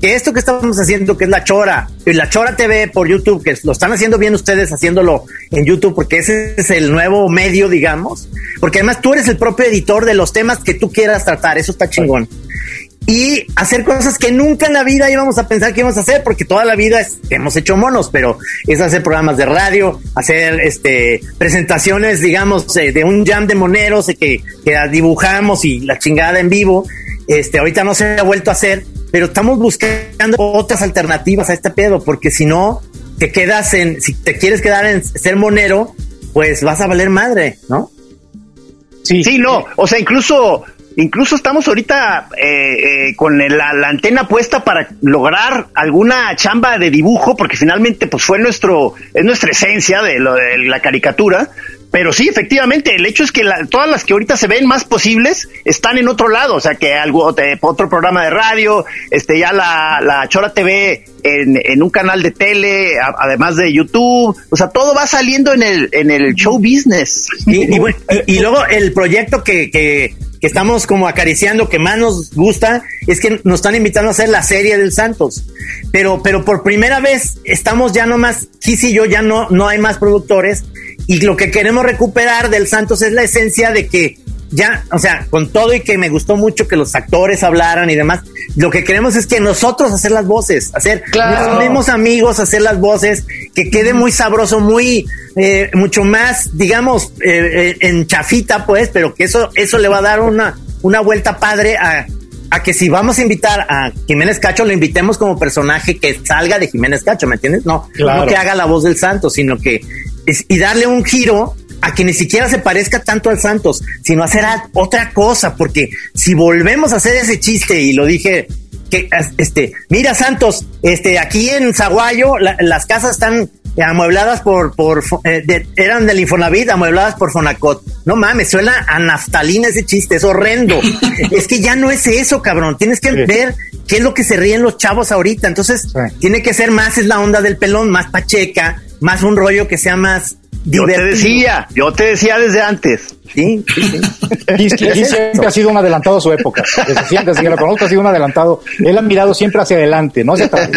que esto que estamos haciendo, que es la Chora, y la Chora TV por YouTube, que lo están haciendo bien ustedes haciéndolo en YouTube, porque ese es el nuevo medio, digamos, porque además tú eres el propio editor de los temas que tú quieras tratar, eso está chingón y hacer cosas que nunca en la vida íbamos a pensar que íbamos a hacer, porque toda la vida hemos hecho monos, pero es hacer programas de radio, hacer este presentaciones, digamos, eh, de un jam de moneros que, que dibujamos y la chingada en vivo. Este, ahorita no se ha vuelto a hacer, pero estamos buscando otras alternativas a este pedo, porque si no, te quedas en, si te quieres quedar en ser monero, pues vas a valer madre, ¿no? Sí, sí, no, o sea, incluso Incluso estamos ahorita eh, eh, con la, antena puesta para lograr alguna chamba de dibujo, porque finalmente pues fue nuestro, es nuestra esencia de, lo, de la caricatura. Pero sí, efectivamente, el hecho es que todas las que ahorita se ven más posibles están en otro lado, o sea que algo, otro programa de radio, este ya la, la Chora TV en, en, un canal de tele, además de YouTube, o sea, todo va saliendo en el, en el show business. Y, y, y luego el proyecto que, que que estamos como acariciando, que más nos gusta, es que nos están invitando a hacer la serie del Santos. Pero, pero por primera vez estamos ya nomás, Kiss y yo ya no, no hay más productores. Y lo que queremos recuperar del Santos es la esencia de que ya, o sea, con todo y que me gustó mucho que los actores hablaran y demás, lo que queremos es que nosotros hacer las voces, hacer Claro. los mismos amigos, hacer las voces, que quede muy sabroso, muy, eh, mucho más, digamos, eh, eh, en chafita, pues, pero que eso, eso le va a dar una, una vuelta padre a, a que si vamos a invitar a Jiménez Cacho, lo invitemos como personaje que salga de Jiménez Cacho, ¿me entiendes? No, Claro. no que haga la voz del Santos, sino que es- y darle un giro a que ni siquiera se parezca tanto al Santos, sino hacer otra cosa, porque si volvemos a hacer ese chiste, y lo dije, que este, mira Santos, este, aquí en Zaguayo la- las casas están amuebladas por, por eh, de- eran del Infonavit, amuebladas por Fonacot. No mames, suena a naftalina ese chiste, es horrendo. [laughs] es que ya no es eso, cabrón. Tienes que Sí. ver qué es lo que se ríen los chavos ahorita. Entonces, Sí. tiene que ser más, es la onda del pelón, más pacheca, más un rollo que sea más Yo te decía, yo te decía desde antes. Sí, sí, sí. [laughs] [laughs] Siempre ha sido un adelantado a su época. Desde siempre, desde que lo conozco, ha sido un adelantado. Él ha mirado siempre hacia adelante, no hacia atrás.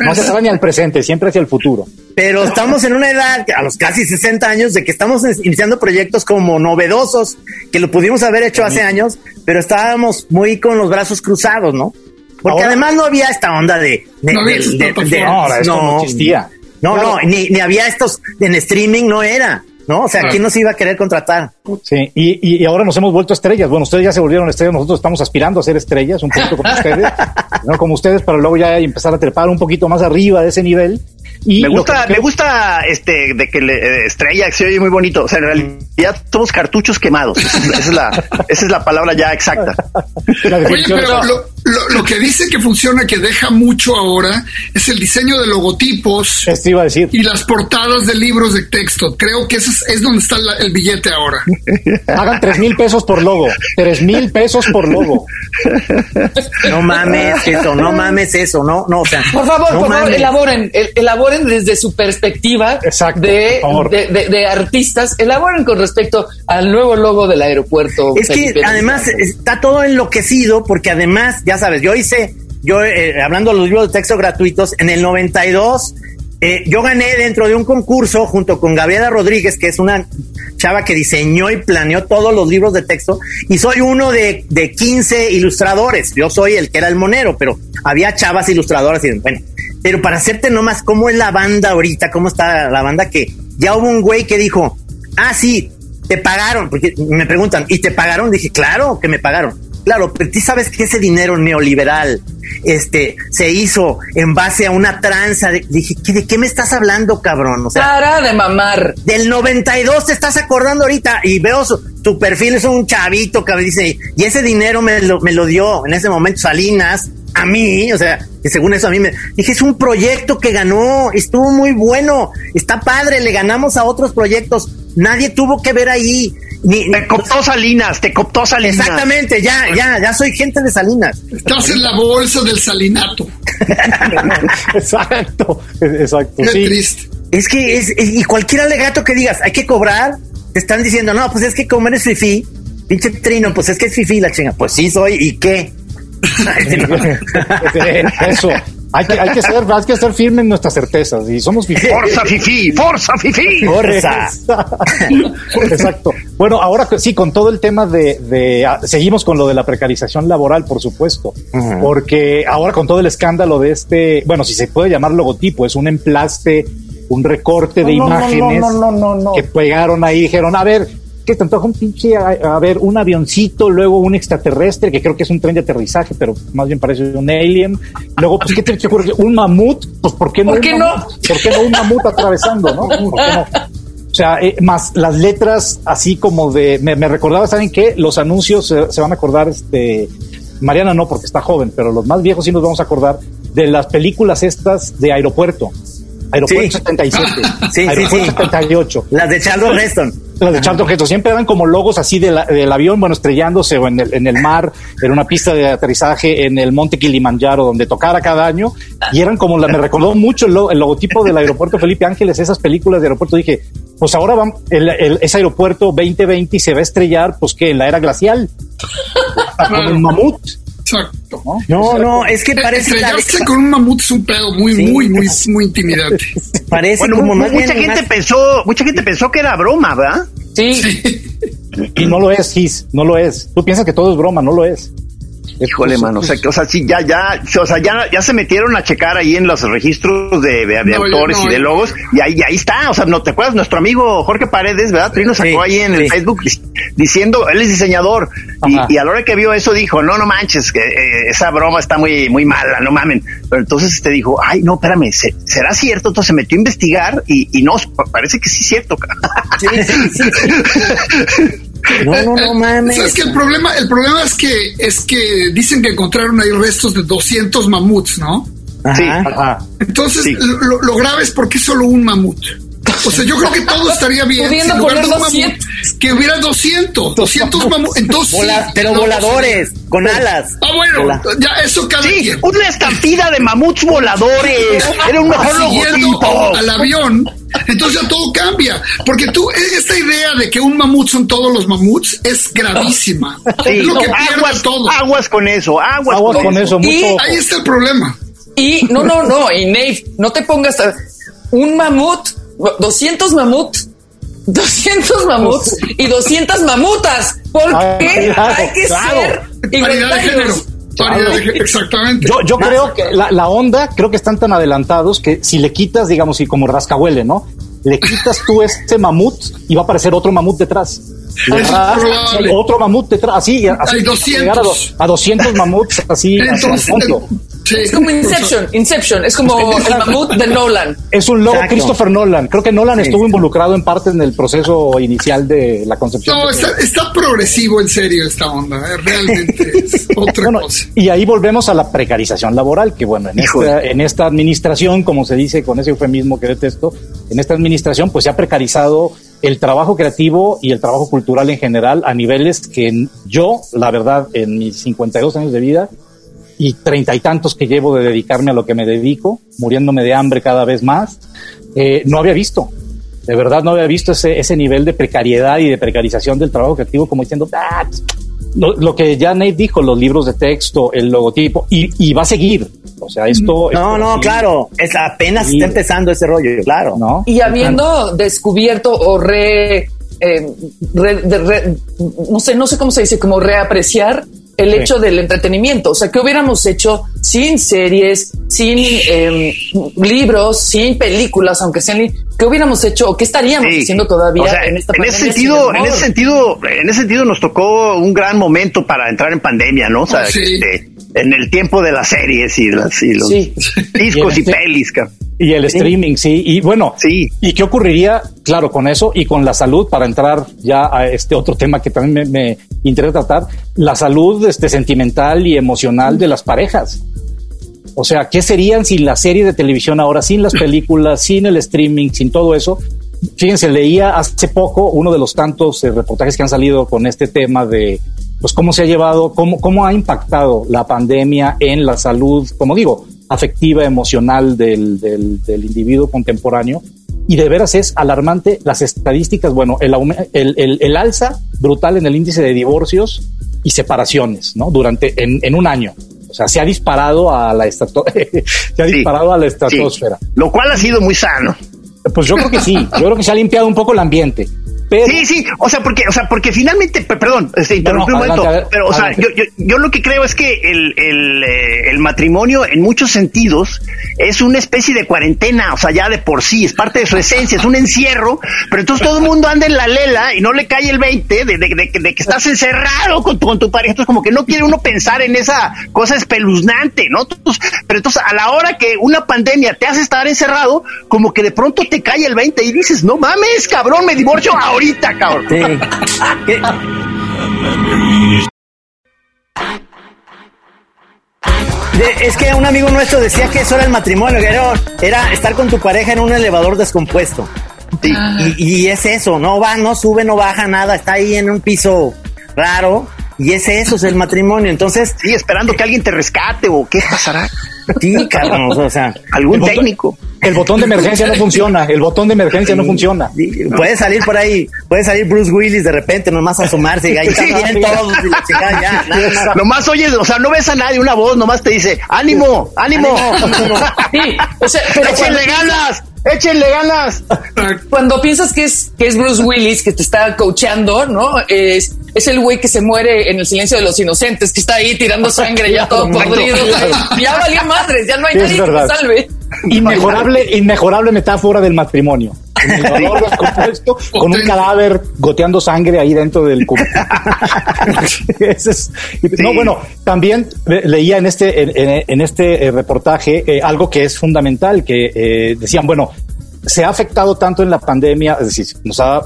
No hacia atrás ni al presente, siempre hacia el futuro. Pero estamos en una edad, a los casi 60 años, de que estamos iniciando proyectos como novedosos, que lo pudimos haber hecho hace años, pero estábamos muy con los brazos cruzados, ¿no? Porque Ahora- además no había esta onda de... de- No había de- de- No, ahora esto no existía. No, Claro. no, ni, ni había estos en streaming, no era, ¿no? O sea, ¿quién nos iba a querer contratar? Sí, y, y, y ahora nos hemos vuelto estrellas. Bueno, ustedes ya se volvieron estrellas, nosotros estamos aspirando a ser estrellas, un poquito como [laughs] ustedes, no como ustedes, para luego ya empezar a trepar un poquito más arriba de ese nivel. Y Me gusta, que- me gusta este de que le, eh, estrella que se oye muy bonito. O sea, en realidad somos cartuchos quemados. Esa es, la, esa es la palabra ya exacta. la Oye, pero lo, lo- lo que dice que funciona, que deja mucho ahora, es el diseño de logotipos esto iba a decir. y las portadas de libros de texto. Creo que ese es, es donde está la- el billete ahora. Hagan tres mil pesos por logo. Tres mil pesos por logo. No mames eso, no mames eso, no, no, o sea... Por favor, no por favor, mames. elaboren, el- elaboren desde su perspectiva Exacto, de, por favor. de, de- de artistas, elaboren con respecto al nuevo logo del aeropuerto. Es que además está todo enloquecido porque además, ya sabes, yo hice, yo eh, hablando de los libros de texto gratuitos, en el 92 eh, yo gané dentro de un concurso junto con Gabriela Rodríguez, que es una chava que diseñó y planeó todos los libros de texto, y soy uno de, de 15 ilustradores. Yo soy el que era el monero, pero había chavas ilustradoras y bueno. Pero para hacerte nomás cómo es la banda ahorita, cómo está la banda, que ya hubo un güey que dijo, ah, sí, te pagaron, porque me preguntan, ¿y te pagaron? Dije, claro que me pagaron. Claro, pero tú sabes que ese dinero neoliberal este, se hizo en base a una tranza. De, dije, ¿qué- ¿de qué me estás hablando, cabrón? O sea, Para de mamar. del 92 te estás acordando ahorita y veo su, tu perfil es un chavito que dice, y ese dinero me lo, me lo dio en ese momento Salinas a mí, o sea, que según eso a mí me dije, es un proyecto que ganó, estuvo muy bueno, está padre, le ganamos a otros proyectos, nadie tuvo que ver ahí. Ni, Te cooptó Salinas, te cooptó Salinas. Exactamente, ya, ya, ya soy gente de Salinas. Estás en la bolsa del salinato. [laughs] Exacto, exacto. Qué Sí. triste. Es que es, es- y cualquier alegato que digas, hay que cobrar, te están diciendo, no, pues es que como eres fifí, pinche trino, pues es que es fifí la chinga. Pues sí soy, ¿y qué? [laughs] Eso. Hay que, hay que ser, hay que ser firmes en nuestras certezas. Y somos [laughs] fifí. Forza Fifi, Forza Fifi. Forza. [laughs] Exacto. Bueno, ahora sí, con todo el tema de, de- ah, seguimos con lo de la precarización laboral, por supuesto, porque ahora con todo el escándalo de este, bueno, si se puede llamar logotipo, es un emplaste, un recorte de No, no, no, imágenes no, no, no, no. que pegaron ahí, dijeron, a ver, ¿qué te antoja un pinche, a, a ver, un avioncito, luego un extraterrestre, que creo que es un tren de aterrizaje, pero más bien parece un alien. Luego, pues, ¿qué te te ocurre? ¿Un mamut? Pues, ¿por qué no? ¿Por un qué mamut? ¿Por qué no un mamut atravesando, no? ¿Por qué no? O sea, eh, más las letras así como de, me, me recordaba, ¿saben qué? Los anuncios eh, se van a acordar, este, Mariana no, porque está joven, pero los más viejos sí nos vamos a acordar de las películas estas de aeropuerto. Aeropuerto Sí. 77, Sí, sí, Aeropuerto sí. 78. Las de Charles Reston. Las de Charlton Heston siempre eran como logos así de la- del avión, bueno, estrellándose o en el, en el mar, en una pista de aterrizaje en el monte Kilimanjaro, donde tocara cada año. Y eran como, la, me recordó mucho el, lo- el logotipo del aeropuerto Felipe Ángeles, esas películas de aeropuerto. Dije, pues ahora van, el, el- ese aeropuerto 2020 y se va a estrellar, pues que en la era glacial. [laughs] Con un mamut. Exacto. ¿no? No, no, es que parece, Estrellarse con un mamut es un pedo muy, Sí. muy, muy, muy intimidante. [laughs] parece Bueno, como mucha bien gente más- pensó, mucha gente pensó que era broma, ¿verdad? Sí. [laughs] Y no lo es, Gis, no lo es. Tú piensas que todo es broma, no lo es. Híjole, mano, o sea, que, o sea, sí, ya, ya, o sea, ya, ya se metieron a checar ahí en los registros de, de, autores y de logos, y ahí, ahí está, o sea, ¿no te acuerdas? Nuestro amigo Jorge Paredes, ¿verdad? Trino sacó ahí en el Facebook diciendo, él es diseñador, y, a la hora que vio eso dijo, no, no manches, que eh, esa broma está muy, muy mala, no mamen. Pero entonces te dijo, ay, no, espérame, ¿será cierto? Entonces se metió a investigar y, y no, parece que sí es cierto. Sí, sí, sí. [laughs] No, no, no [laughs] mames. ¿Sabes que el problema, el problema es que es que dicen que encontraron ahí restos de 200 mamuts, ¿no? Sí. Ajá. Entonces, Lo, lo, grave es porque solo un mamut. O sea, yo creo que todo estaría bien. Si en lugar de un mamut, que hubiera 200, 200 mamuts. Entonces, pero voladores, con alas. Ah, bueno, ya eso cada sí, una estampida de mamuts voladores. Era un mejor logotipo. al avión entonces ya todo cambia. Porque tú, e, esta idea de que un mamut son todos los mamuts es gravísima. es lo que aguas, todo. Aguas con eso, aguas, con, eso. y ahí está el problema. Y no, no, no, y Nave, no te pongas un mamut, 200 mamuts 200 mamuts y 200 mamutas. Porque hay que ser igualitarios. Exactamente. Yo, yo creo que la, la, onda, creo que están tan adelantados que si le quitas, digamos, y como rascahuele, ¿no? Le quitas tú este mamut y va a aparecer otro mamut detrás. otro mamut detrás, así, así Hay 200. A, 200 mamuts, así, Entonces, es como Inception, Inception, es como [laughs] el mamut de Nolan. Es un logo Christopher Nolan. Creo que Nolan estuvo involucrado en parte en el proceso inicial de la concepción. No, está, progresivo en serio esta onda, ¿eh? realmente [laughs] es otra cosa. Y ahí volvemos a la precarización laboral, que bueno, en esta, en esta administración, como se dice con ese eufemismo que detesto, en esta administración pues se ha precarizado el trabajo creativo y el trabajo cultural en general a niveles que yo, la verdad, en mis 52 años de vida, y treinta y tantos que llevo de dedicarme a lo que me dedico, muriéndome de hambre cada vez más, eh, no había visto. De verdad no había visto ese, ese nivel de precariedad y de precarización del trabajo creativo como diciendo, ah, lo, que ya Nate dijo, los libros de texto, el logotipo, y, y va a seguir. O sea, esto... No, no, claro, es apenas está empezando ese rollo, claro. ¿No? Y habiendo descubierto o re, eh, no sé, no sé cómo se dice, como reapreciar el hecho del entretenimiento. O sea, ¿qué hubiéramos hecho sin series, sin em, libros, sin películas, aunque sean... ¿Qué hubiéramos hecho o qué estaríamos haciendo todavía en esta en ese sentido, en ese sentido, en ese sentido nos tocó un gran momento para entrar en pandemia, ¿no? O sea, este, en el tiempo de las series y, las, y los discos y, pelis. Y el streaming, sí. Y bueno, sí. ¿y qué ocurriría, claro, con eso y con la salud, para entrar ya a este otro tema que también me, interesa tratar, la salud este, sentimental y emocional de las parejas? O sea, ¿qué serían sin la serie de televisión ahora, sin las películas, sin el streaming, sin todo eso? Fíjense, leía hace poco uno de los tantos eh, reportajes que han salido con este tema de pues cómo se ha llevado, cómo, cómo ha impactado la pandemia en la salud, como digo, afectiva, emocional del, del, del individuo contemporáneo. Y de veras es alarmante las estadísticas, bueno, el, el, el, el alza brutal en el índice de divorcios y separaciones, ¿no? Durante, en, en un año. O sea, se ha disparado a la, [laughs] se ha disparado a la estratosfera. Lo cual ha sido muy sano. Pues yo creo que sí, yo creo que se ha limpiado un poco el ambiente sí, sí, o sea, porque, o sea, porque finalmente, perdón, este, interrumpí un momento, pero, o sea, yo, yo, yo, lo que creo es que el, el, eh, el, matrimonio, en muchos sentidos, es una especie de cuarentena, o sea, ya de por sí, es parte de su esencia, es un encierro, pero entonces todo el mundo anda en la lela y no le cae el 20 de, de, de, de que estás encerrado con tu, con tu pareja, entonces como que no quiere uno pensar en esa cosa espeluznante, ¿no? pero entonces a la hora que una pandemia te hace estar encerrado, como que de pronto te cae el 20 y dices, no mames, cabrón, me divorcio ahora [laughs] ahorita, cabrón. es que un amigo nuestro decía que eso era el matrimonio, que era, estar con tu pareja en un elevador descompuesto. Y, y, es eso, no va, no sube, no baja nada, está ahí en un piso raro. Y es eso, es el matrimonio. Entonces. Sí, esperando que alguien te rescate o qué pasará. Sí, cabrón, o sea. Algún técnico. El botón de emergencia no funciona, el botón de emergencia no funciona. Puede salir por ahí, puede salir Bruce Willis de repente, nomás asomarse, y ahí bien todos, y la chica ya, nada Nomás oyes, o sea, no ves a nadie, una voz nomás te dice, ánimo, ánimo. Sí, o sea, pero ganas échenle ganas. [laughs] Cuando piensas que es, que es Bruce Willis que te está coachando, ¿no? Es, es el güey que se muere en el silencio de los inocentes, que está ahí tirando sangre ya [laughs] todo podrido. [laughs] Ya valió madres, ya no hay nadie que te salve. [laughs] Inmejorable, inmejorable metáfora del matrimonio. [laughs] [laughs] con un cadáver goteando sangre ahí dentro del cubo. No, bueno, también leía en este, en, este eh, reportaje eh, algo que es fundamental, que eh, decían, bueno, se ha afectado tanto en la pandemia, es decir, nos ha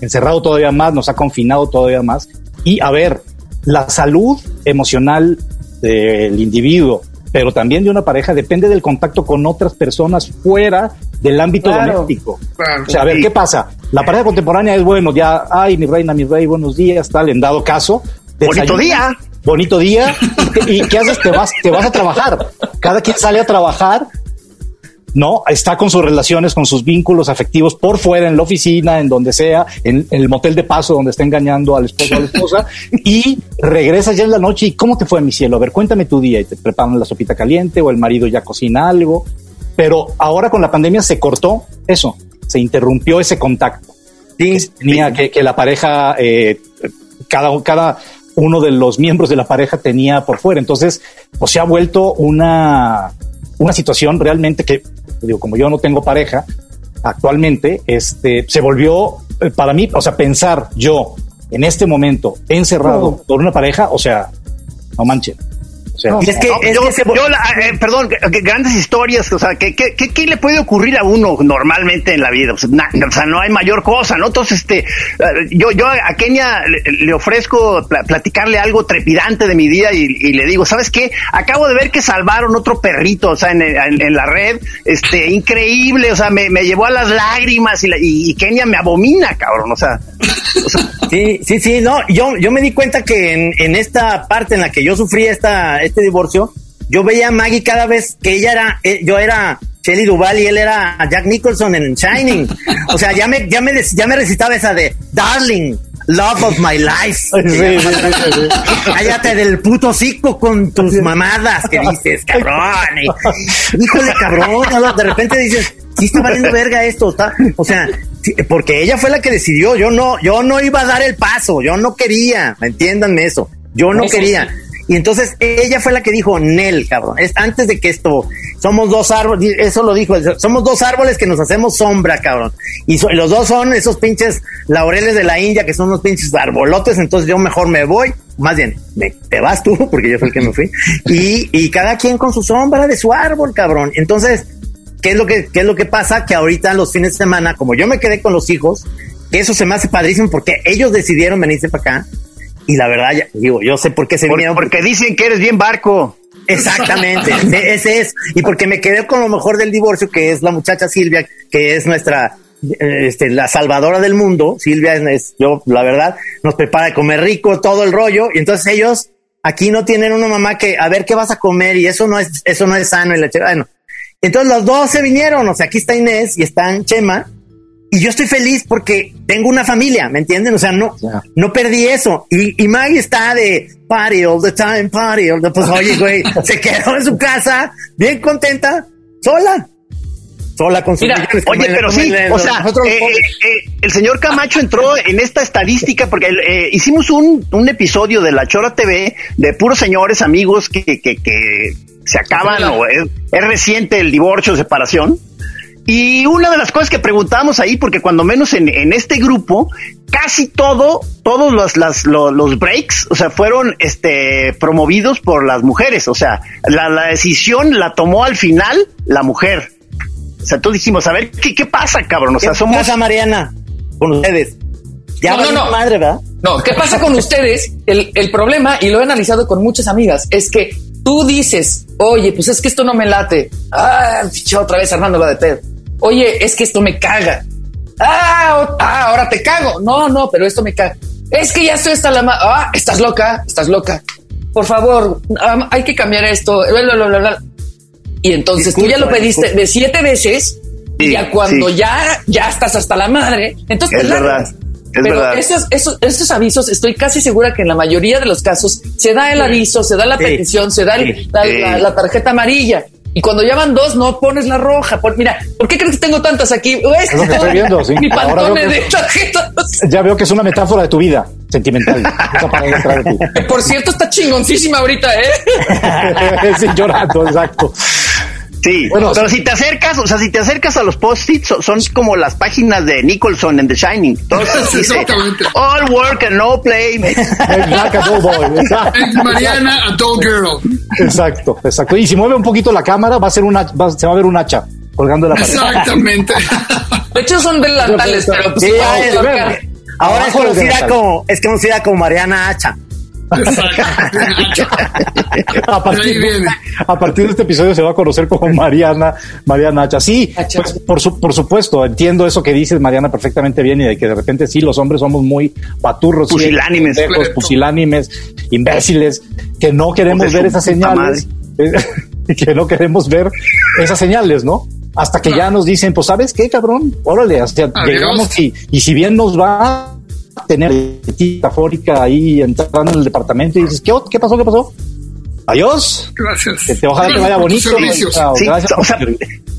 encerrado todavía más, nos ha confinado todavía más. Y a ver, la salud emocional del individuo, pero también de una pareja, depende del contacto con otras personas fuera del ámbito doméstico. O sea, a ver, ¿qué pasa? La pareja contemporánea es bueno, ya, ay, mi reina, mi rey, buenos días, tal, en dado caso. Bonito día. Bonito día. [laughs] ¿Y, qué haces? Te vas, te vas a trabajar. Cada quien sale a trabajar ¿no? Está con sus relaciones, con sus vínculos afectivos por fuera, en la oficina, en donde sea, en, el motel de paso donde está engañando al esposo o a la esposa, y regresas ya en la noche y ¿cómo te fue, mi cielo? A ver, cuéntame tu día y te preparan la sopita caliente o el marido ya cocina algo, pero ahora con la pandemia se cortó eso, se interrumpió ese contacto. Sí, tenía que, que, la pareja, eh, cada, cada uno de los miembros de la pareja tenía por fuera. Entonces, pues se ha vuelto una, una situación realmente que digo, como yo no tengo pareja actualmente, este, se volvió eh, para mí, o sea, pensar yo en este momento encerrado por una pareja, o sea, no manchen es que, yo, eh, perdón, grandes historias, o sea, ¿qué, qué, qué, le puede ocurrir a uno normalmente en la vida? O sea, no hay mayor cosa, ¿no? Entonces, este, eh, yo, yo a Kenia le, ofrezco platicarle algo trepidante de mi día y, le digo, ¿sabes qué? Acabo de ver que salvaron otro perrito, o sea, en, en, la red, este, increíble, o sea, me, me llevó a las lágrimas y, y, Kenia me abomina, cabrón, o sea, Sí, sí, sí, no, yo, yo me di cuenta que en, en esta parte en la que yo sufrí esta este divorcio, yo veía a Maggie cada vez que ella era, eh, yo era Shelley Duval y él era Jack Nicholson en Shining. O sea, ya me, ya me, ya me recitaba esa de Darling, Love of My Life. Cállate del puto cico con tus mamadas que dices, cabrón. híjole, cabrón. De repente dices, sí está valiendo verga esto. Está, o sea, porque ella fue la que decidió. Yo no, yo no iba a dar el paso. Yo no quería. Entiéndanme eso. Yo no quería. Y entonces ella fue la que dijo, Nel, cabrón, es antes de que esto, somos dos árboles, eso lo dijo, somos dos árboles que nos hacemos sombra, cabrón. Y, los dos son esos pinches laureles de la India, que son unos pinches arbolotes, entonces yo mejor me voy, más bien, me, te vas tú, [laughs] porque yo fui el que me fui, y, y cada quien con su sombra de su árbol, cabrón. Entonces, ¿qué es lo que, qué es lo que pasa? Que ahorita los fines de semana, como yo me quedé con los hijos, eso se me hace padrísimo porque ellos decidieron venirse para acá y la verdad, digo, yo sé por qué se vinieron. Porque dicen que eres bien barco. Exactamente, [laughs] ese es. Y porque me quedé con lo mejor del divorcio, que es la muchacha Silvia, que es nuestra, este, la salvadora del mundo. Silvia es, yo, la verdad, nos prepara de comer rico, todo el rollo. Y entonces ellos aquí no tienen una mamá que, a ver qué vas a comer y eso no es, eso no es sano. Y la bueno, entonces los dos se vinieron. O sea, aquí está Inés y está Chema y yo estoy feliz porque tengo una familia, ¿me entienden? O sea, no, no perdí eso. Y, y Maggie está de party all the time, party all the Pues oye, güey, [laughs] se quedó en su casa, bien contenta, sola. Sola con su Oye, pero sí, o sea, eh, eh, eh, el señor Camacho entró en esta estadística porque hicimos un, un episodio de La Chora TV de puros señores amigos que, que, que se acaban o es, es reciente el divorcio separación y una de las cosas que preguntamos ahí, porque cuando menos en, en este grupo, casi todo, todos los, las, los, breaks, o sea, fueron este, promovidos por las mujeres. O sea, la, la decisión la tomó al final la mujer. O sea, tú dijimos, a ver, ¿qué, qué pasa, cabrón? O sea, somos. ¿Qué pasa, Mariana? Con ustedes. Ya no, no, no. Madre, ¿verdad? No, ¿qué pasa con ustedes? El, el problema, y lo he analizado con muchas amigas, es que tú dices, oye, pues es que esto no me late. Ah, otra vez armándola de pedo. Oye, es que esto me caga. Ah, ah, ahora te cago. No, no, pero esto me caga. Es que ya estoy hasta la... Ah, estás loca, estás loca. Por favor, hay que cambiar esto. Y entonces tú ya lo pediste de siete veces y ya cuando ya, ya estás hasta la madre, entonces es verdad. Es Pero Esos, esos, avisos, estoy casi segura que en la mayoría de los casos se da el aviso, se da la petición, se da la, tarjeta amarilla. Y cuando ya van dos, no pones la roja. mira, ¿por qué crees que tengo tantas aquí? Es lo que [laughs] estoy viendo, sí. Mi pantone de tarjetas. Ya veo que es una metáfora de tu vida sentimental. Por cierto, está chingoncísima ahorita, ¿eh? [laughs] sí, llorando, exacto. Sí, bueno, pero si te acercas, o sea, si te acercas a los post-its, son, como las páginas de Nicholson en The Shining. Entonces, [laughs] Exactamente. All work and no play. [laughs] Mariana, a dull girl. Exacto, exacto. Y si mueve un poquito la cámara, va a ser una, se va a ver un hacha colgando la pared. Exactamente. De hecho, son delantales, pero pues, Ahora es conocida como, es conocida como Mariana Hacha [laughs] a, partir, de este episodio se va a conocer como Mariana, Mariana Hacha. Sí, pues, por, supuesto, entiendo eso que dices, Mariana, perfectamente bien, y de que de repente sí, los hombres somos muy paturros, pusilánimes, pusilánimes, imbéciles, que no queremos ver esas señales, [laughs] que no queremos ver esas señales, ¿no? Hasta que ya nos dicen, pues, ¿sabes qué, cabrón? Órale, hasta llegamos y, y si bien nos va tener metafórica ahí entrando en el departamento y dices, ¿qué, qué pasó? ¿Qué pasó? Adiós. Gracias. Que te, ojalá te vaya bonito. gracias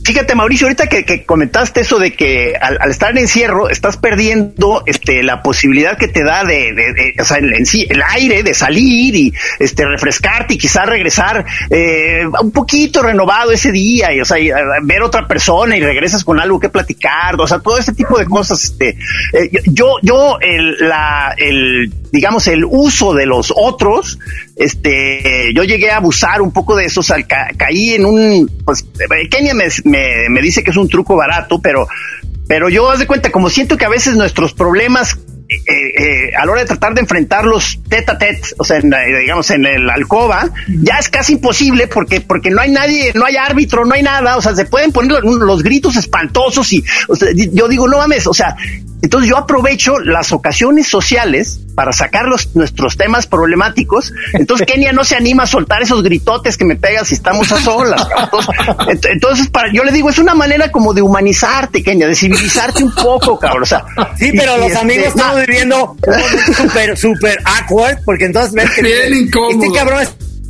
Fíjate, Mauricio, ahorita que, comentaste eso de que al, estar en encierro estás perdiendo este, la posibilidad que te da de, o sea, en, sí, el aire, de salir y este, refrescarte y quizás regresar eh, un poquito renovado ese día, y, o sea, ver otra persona y regresas con algo que platicar, o sea, todo ese tipo de cosas. Este, eh, yo, yo, el, la, el, digamos, el uso de los otros, este, yo llegué a abusar un poco de eso, o sea, caí en un, pues, Kenia me, me, me dice que es un truco barato, pero, pero yo haz de cuenta, como siento que a veces nuestros problemas eh, eh, a la hora de tratar de enfrentarlos tete a tete, o sea, eh, digamos en el alcoba, ya es casi imposible porque porque no hay nadie, no hay árbitro, no hay nada, o sea, se pueden poner los, gritos espantosos y yo digo, no mames, o sea, entonces yo aprovecho las ocasiones sociales para sacar los, nuestros temas problemáticos. Entonces Kenia no se anima a soltar esos gritotes que me pegan si estamos a solas. Entonces, para, yo le digo, es una manera como de humanizarte, Kenia, de civilizarte un poco, cabrón. O sea, sí, pero los amigos este, estamos viviendo [laughs] súper, súper awkward, porque entonces ves que Bien incómodo. este cabrón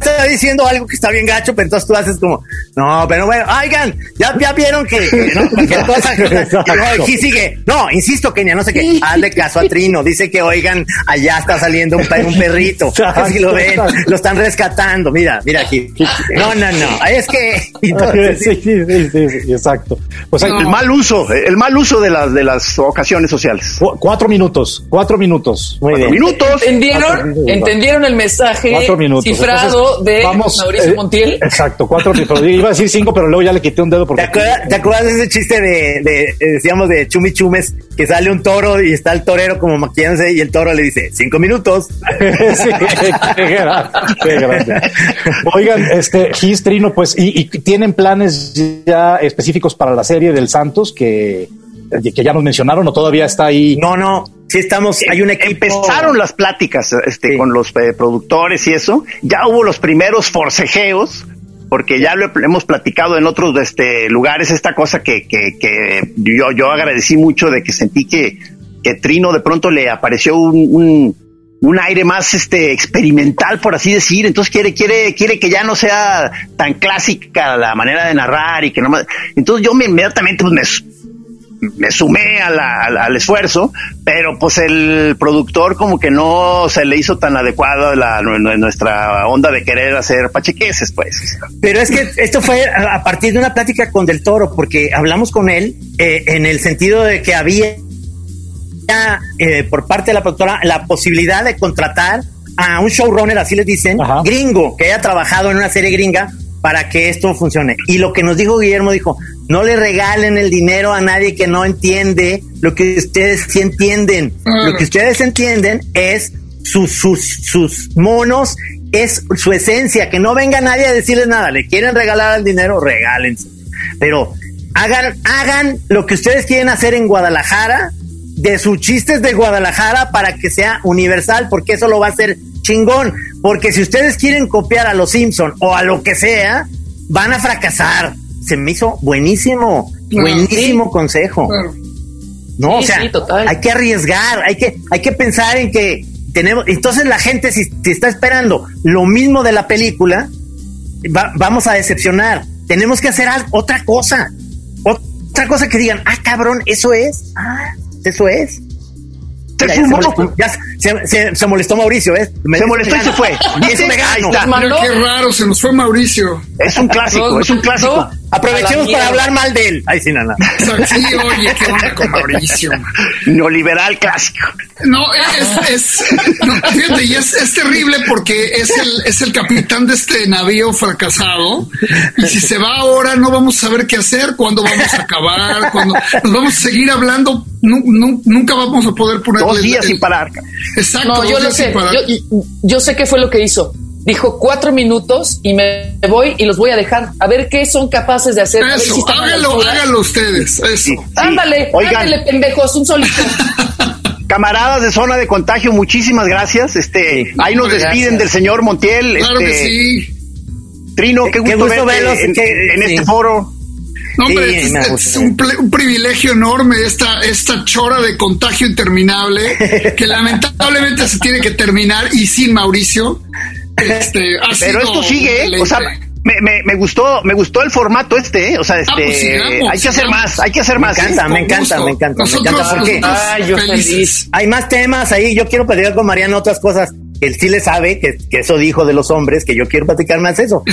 está diciendo algo que está bien gacho, pero entonces tú haces como, no, pero bueno, oigan, ya, ya vieron que, ¿no? cualquier cosa. no, aquí sigue, no, insisto, Kenia, no sé qué, hazle caso a Trino, dice que, oigan, allá está saliendo un, un perrito, [laughs] si lo ven, lo están rescatando, mira, mira aquí. No, no, no, es que. [laughs] sí, sí, sí, sí, exacto. Pues el mal uso, el mal uso de las, de las ocasiones sociales. cuatro minutos, cuatro minutos. Muy cuatro bien. minutos. ¿Entendieron? ¿Entendieron el mensaje cuatro minutos. cifrado? De Mauricio eh, Montiel. Exacto, cuatro Iba a decir cinco, pero luego ya le quité un dedo. Porque... ¿Te acuerdas, de ese chiste de, de, eh, decíamos, de chumichumes, que sale un toro y está el torero como maquillándose y el toro le dice, cinco minutos? [laughs] sí, qué grande, Oigan, este, Gistrino, pues, y, y tienen planes ya específicos para la serie del Santos que que ya nos mencionaron o todavía está ahí? No, no, sí estamos, hay un equipo. Empezaron las pláticas este, con los eh, productores y eso, ya hubo los primeros forcejeos, porque ya lo hemos platicado en otros este, lugares, esta cosa que, que, que yo, yo agradecí mucho de que sentí que, que Trino de pronto le apareció un, un, un aire más este experimental por así decir entonces quiere quiere quiere que ya no sea tan clásica la manera de narrar y que no más entonces yo me, inmediatamente pues, me me sumé al esfuerzo, pero pues el productor como que no se le hizo tan adecuado la, nuestra onda de querer hacer pachequeses, pues. Pero es que esto fue a partir de una plática con Del Toro, porque hablamos con él eh, en el sentido de que había eh, por parte de la productora la posibilidad de contratar a un showrunner, así les dicen, gringo, que haya trabajado en una serie gringa para que esto funcione. Y lo que nos dijo Guillermo dijo, no le regalen el dinero a nadie que no entiende lo que ustedes sí entienden. Lo que ustedes entienden es sus, sus, sus monos, es su esencia, que no venga nadie a decirles nada. Le quieren regalar el dinero, regálense. Pero hagan, hagan lo que ustedes quieren hacer en Guadalajara, de sus chistes de Guadalajara para que sea universal, porque eso lo va a hacer chingón. Porque si ustedes quieren copiar a los Simpson o a lo que sea, van a fracasar. Se me hizo buenísimo, buenísimo consejo. No, o sea, hay que arriesgar, hay que, hay que pensar en que tenemos, entonces la gente si, está esperando lo mismo de la película, vamos a decepcionar. tenemos que hacer otra cosa. Otra cosa que digan, ah, cabrón, eso es. Ah, eso es se, molestó, Mauricio, ¿eh? se molestó y se fue. [laughs] Eso me gano. qué raro, se nos fue Mauricio. Es un clásico, es un clásico. Aprovechemos para hablar mal de él. Ay, sí, nada. Sí, oye, qué onda con Mauricio. Neoliberal clásico. No, es, es, fíjate, y es, es, terrible porque es el, es el capitán de este navío fracasado. Y si se va ahora, no vamos a saber qué hacer, cuándo vamos a acabar, cuándo nos vamos a seguir hablando. nunca vamos a poder poner dos días sin parar. Exacto. yo lo sé. Yo, yo sé qué fue lo que hizo dijo cuatro minutos y me voy y los voy a dejar a ver qué son capaces de hacer. Eso, háganlo, háganlo ustedes. Eso. ándale, ándale, pendejos, un solito. [laughs] Camaradas de zona de contagio, muchísimas gracias. Este, ahí nos despiden del señor Montiel. Claro que este, sí. Trino, qué gusto, verlos en, este foro. No, hombre, es, un, privilegio enorme esta, esta chora de contagio interminable [laughs] que lamentablemente se tiene que terminar y sin Mauricio. Este, Pero esto sigue, ¿eh? o sea, me, me, me, gustó, me gustó el formato este, ¿eh? o sea, ah, pues este, hay que hacer más, hay que hacer más. Me encanta, me encanta, me encanta, me encanta porque Ay, yo feliz. hay más temas ahí. Yo quiero platicar con Mariano otras cosas. Él sí le sabe que, que, eso dijo de los hombres, que yo quiero platicar más eso.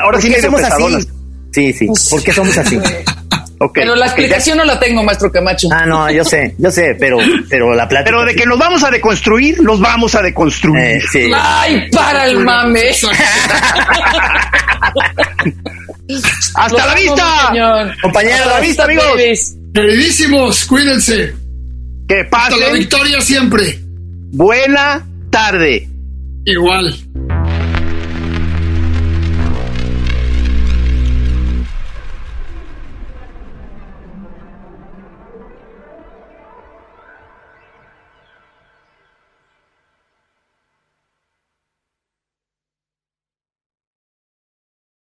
Ahora sí somos así. Sí, sí. ¿Por qué somos así? [laughs] Pero la explicación no la tengo, maestro Camacho. Ah, no, yo sé, yo sé, pero, pero la plata. Pero de que nos vamos a deconstruir, nos vamos a deconstruir. Eh, sí. Ay, para el mame. [laughs] Hasta la vista, compañeros. Hasta la vista, amigos. Queridísimos, cuídense. Que pasen. Hasta la victoria siempre. Buena tarde. Igual.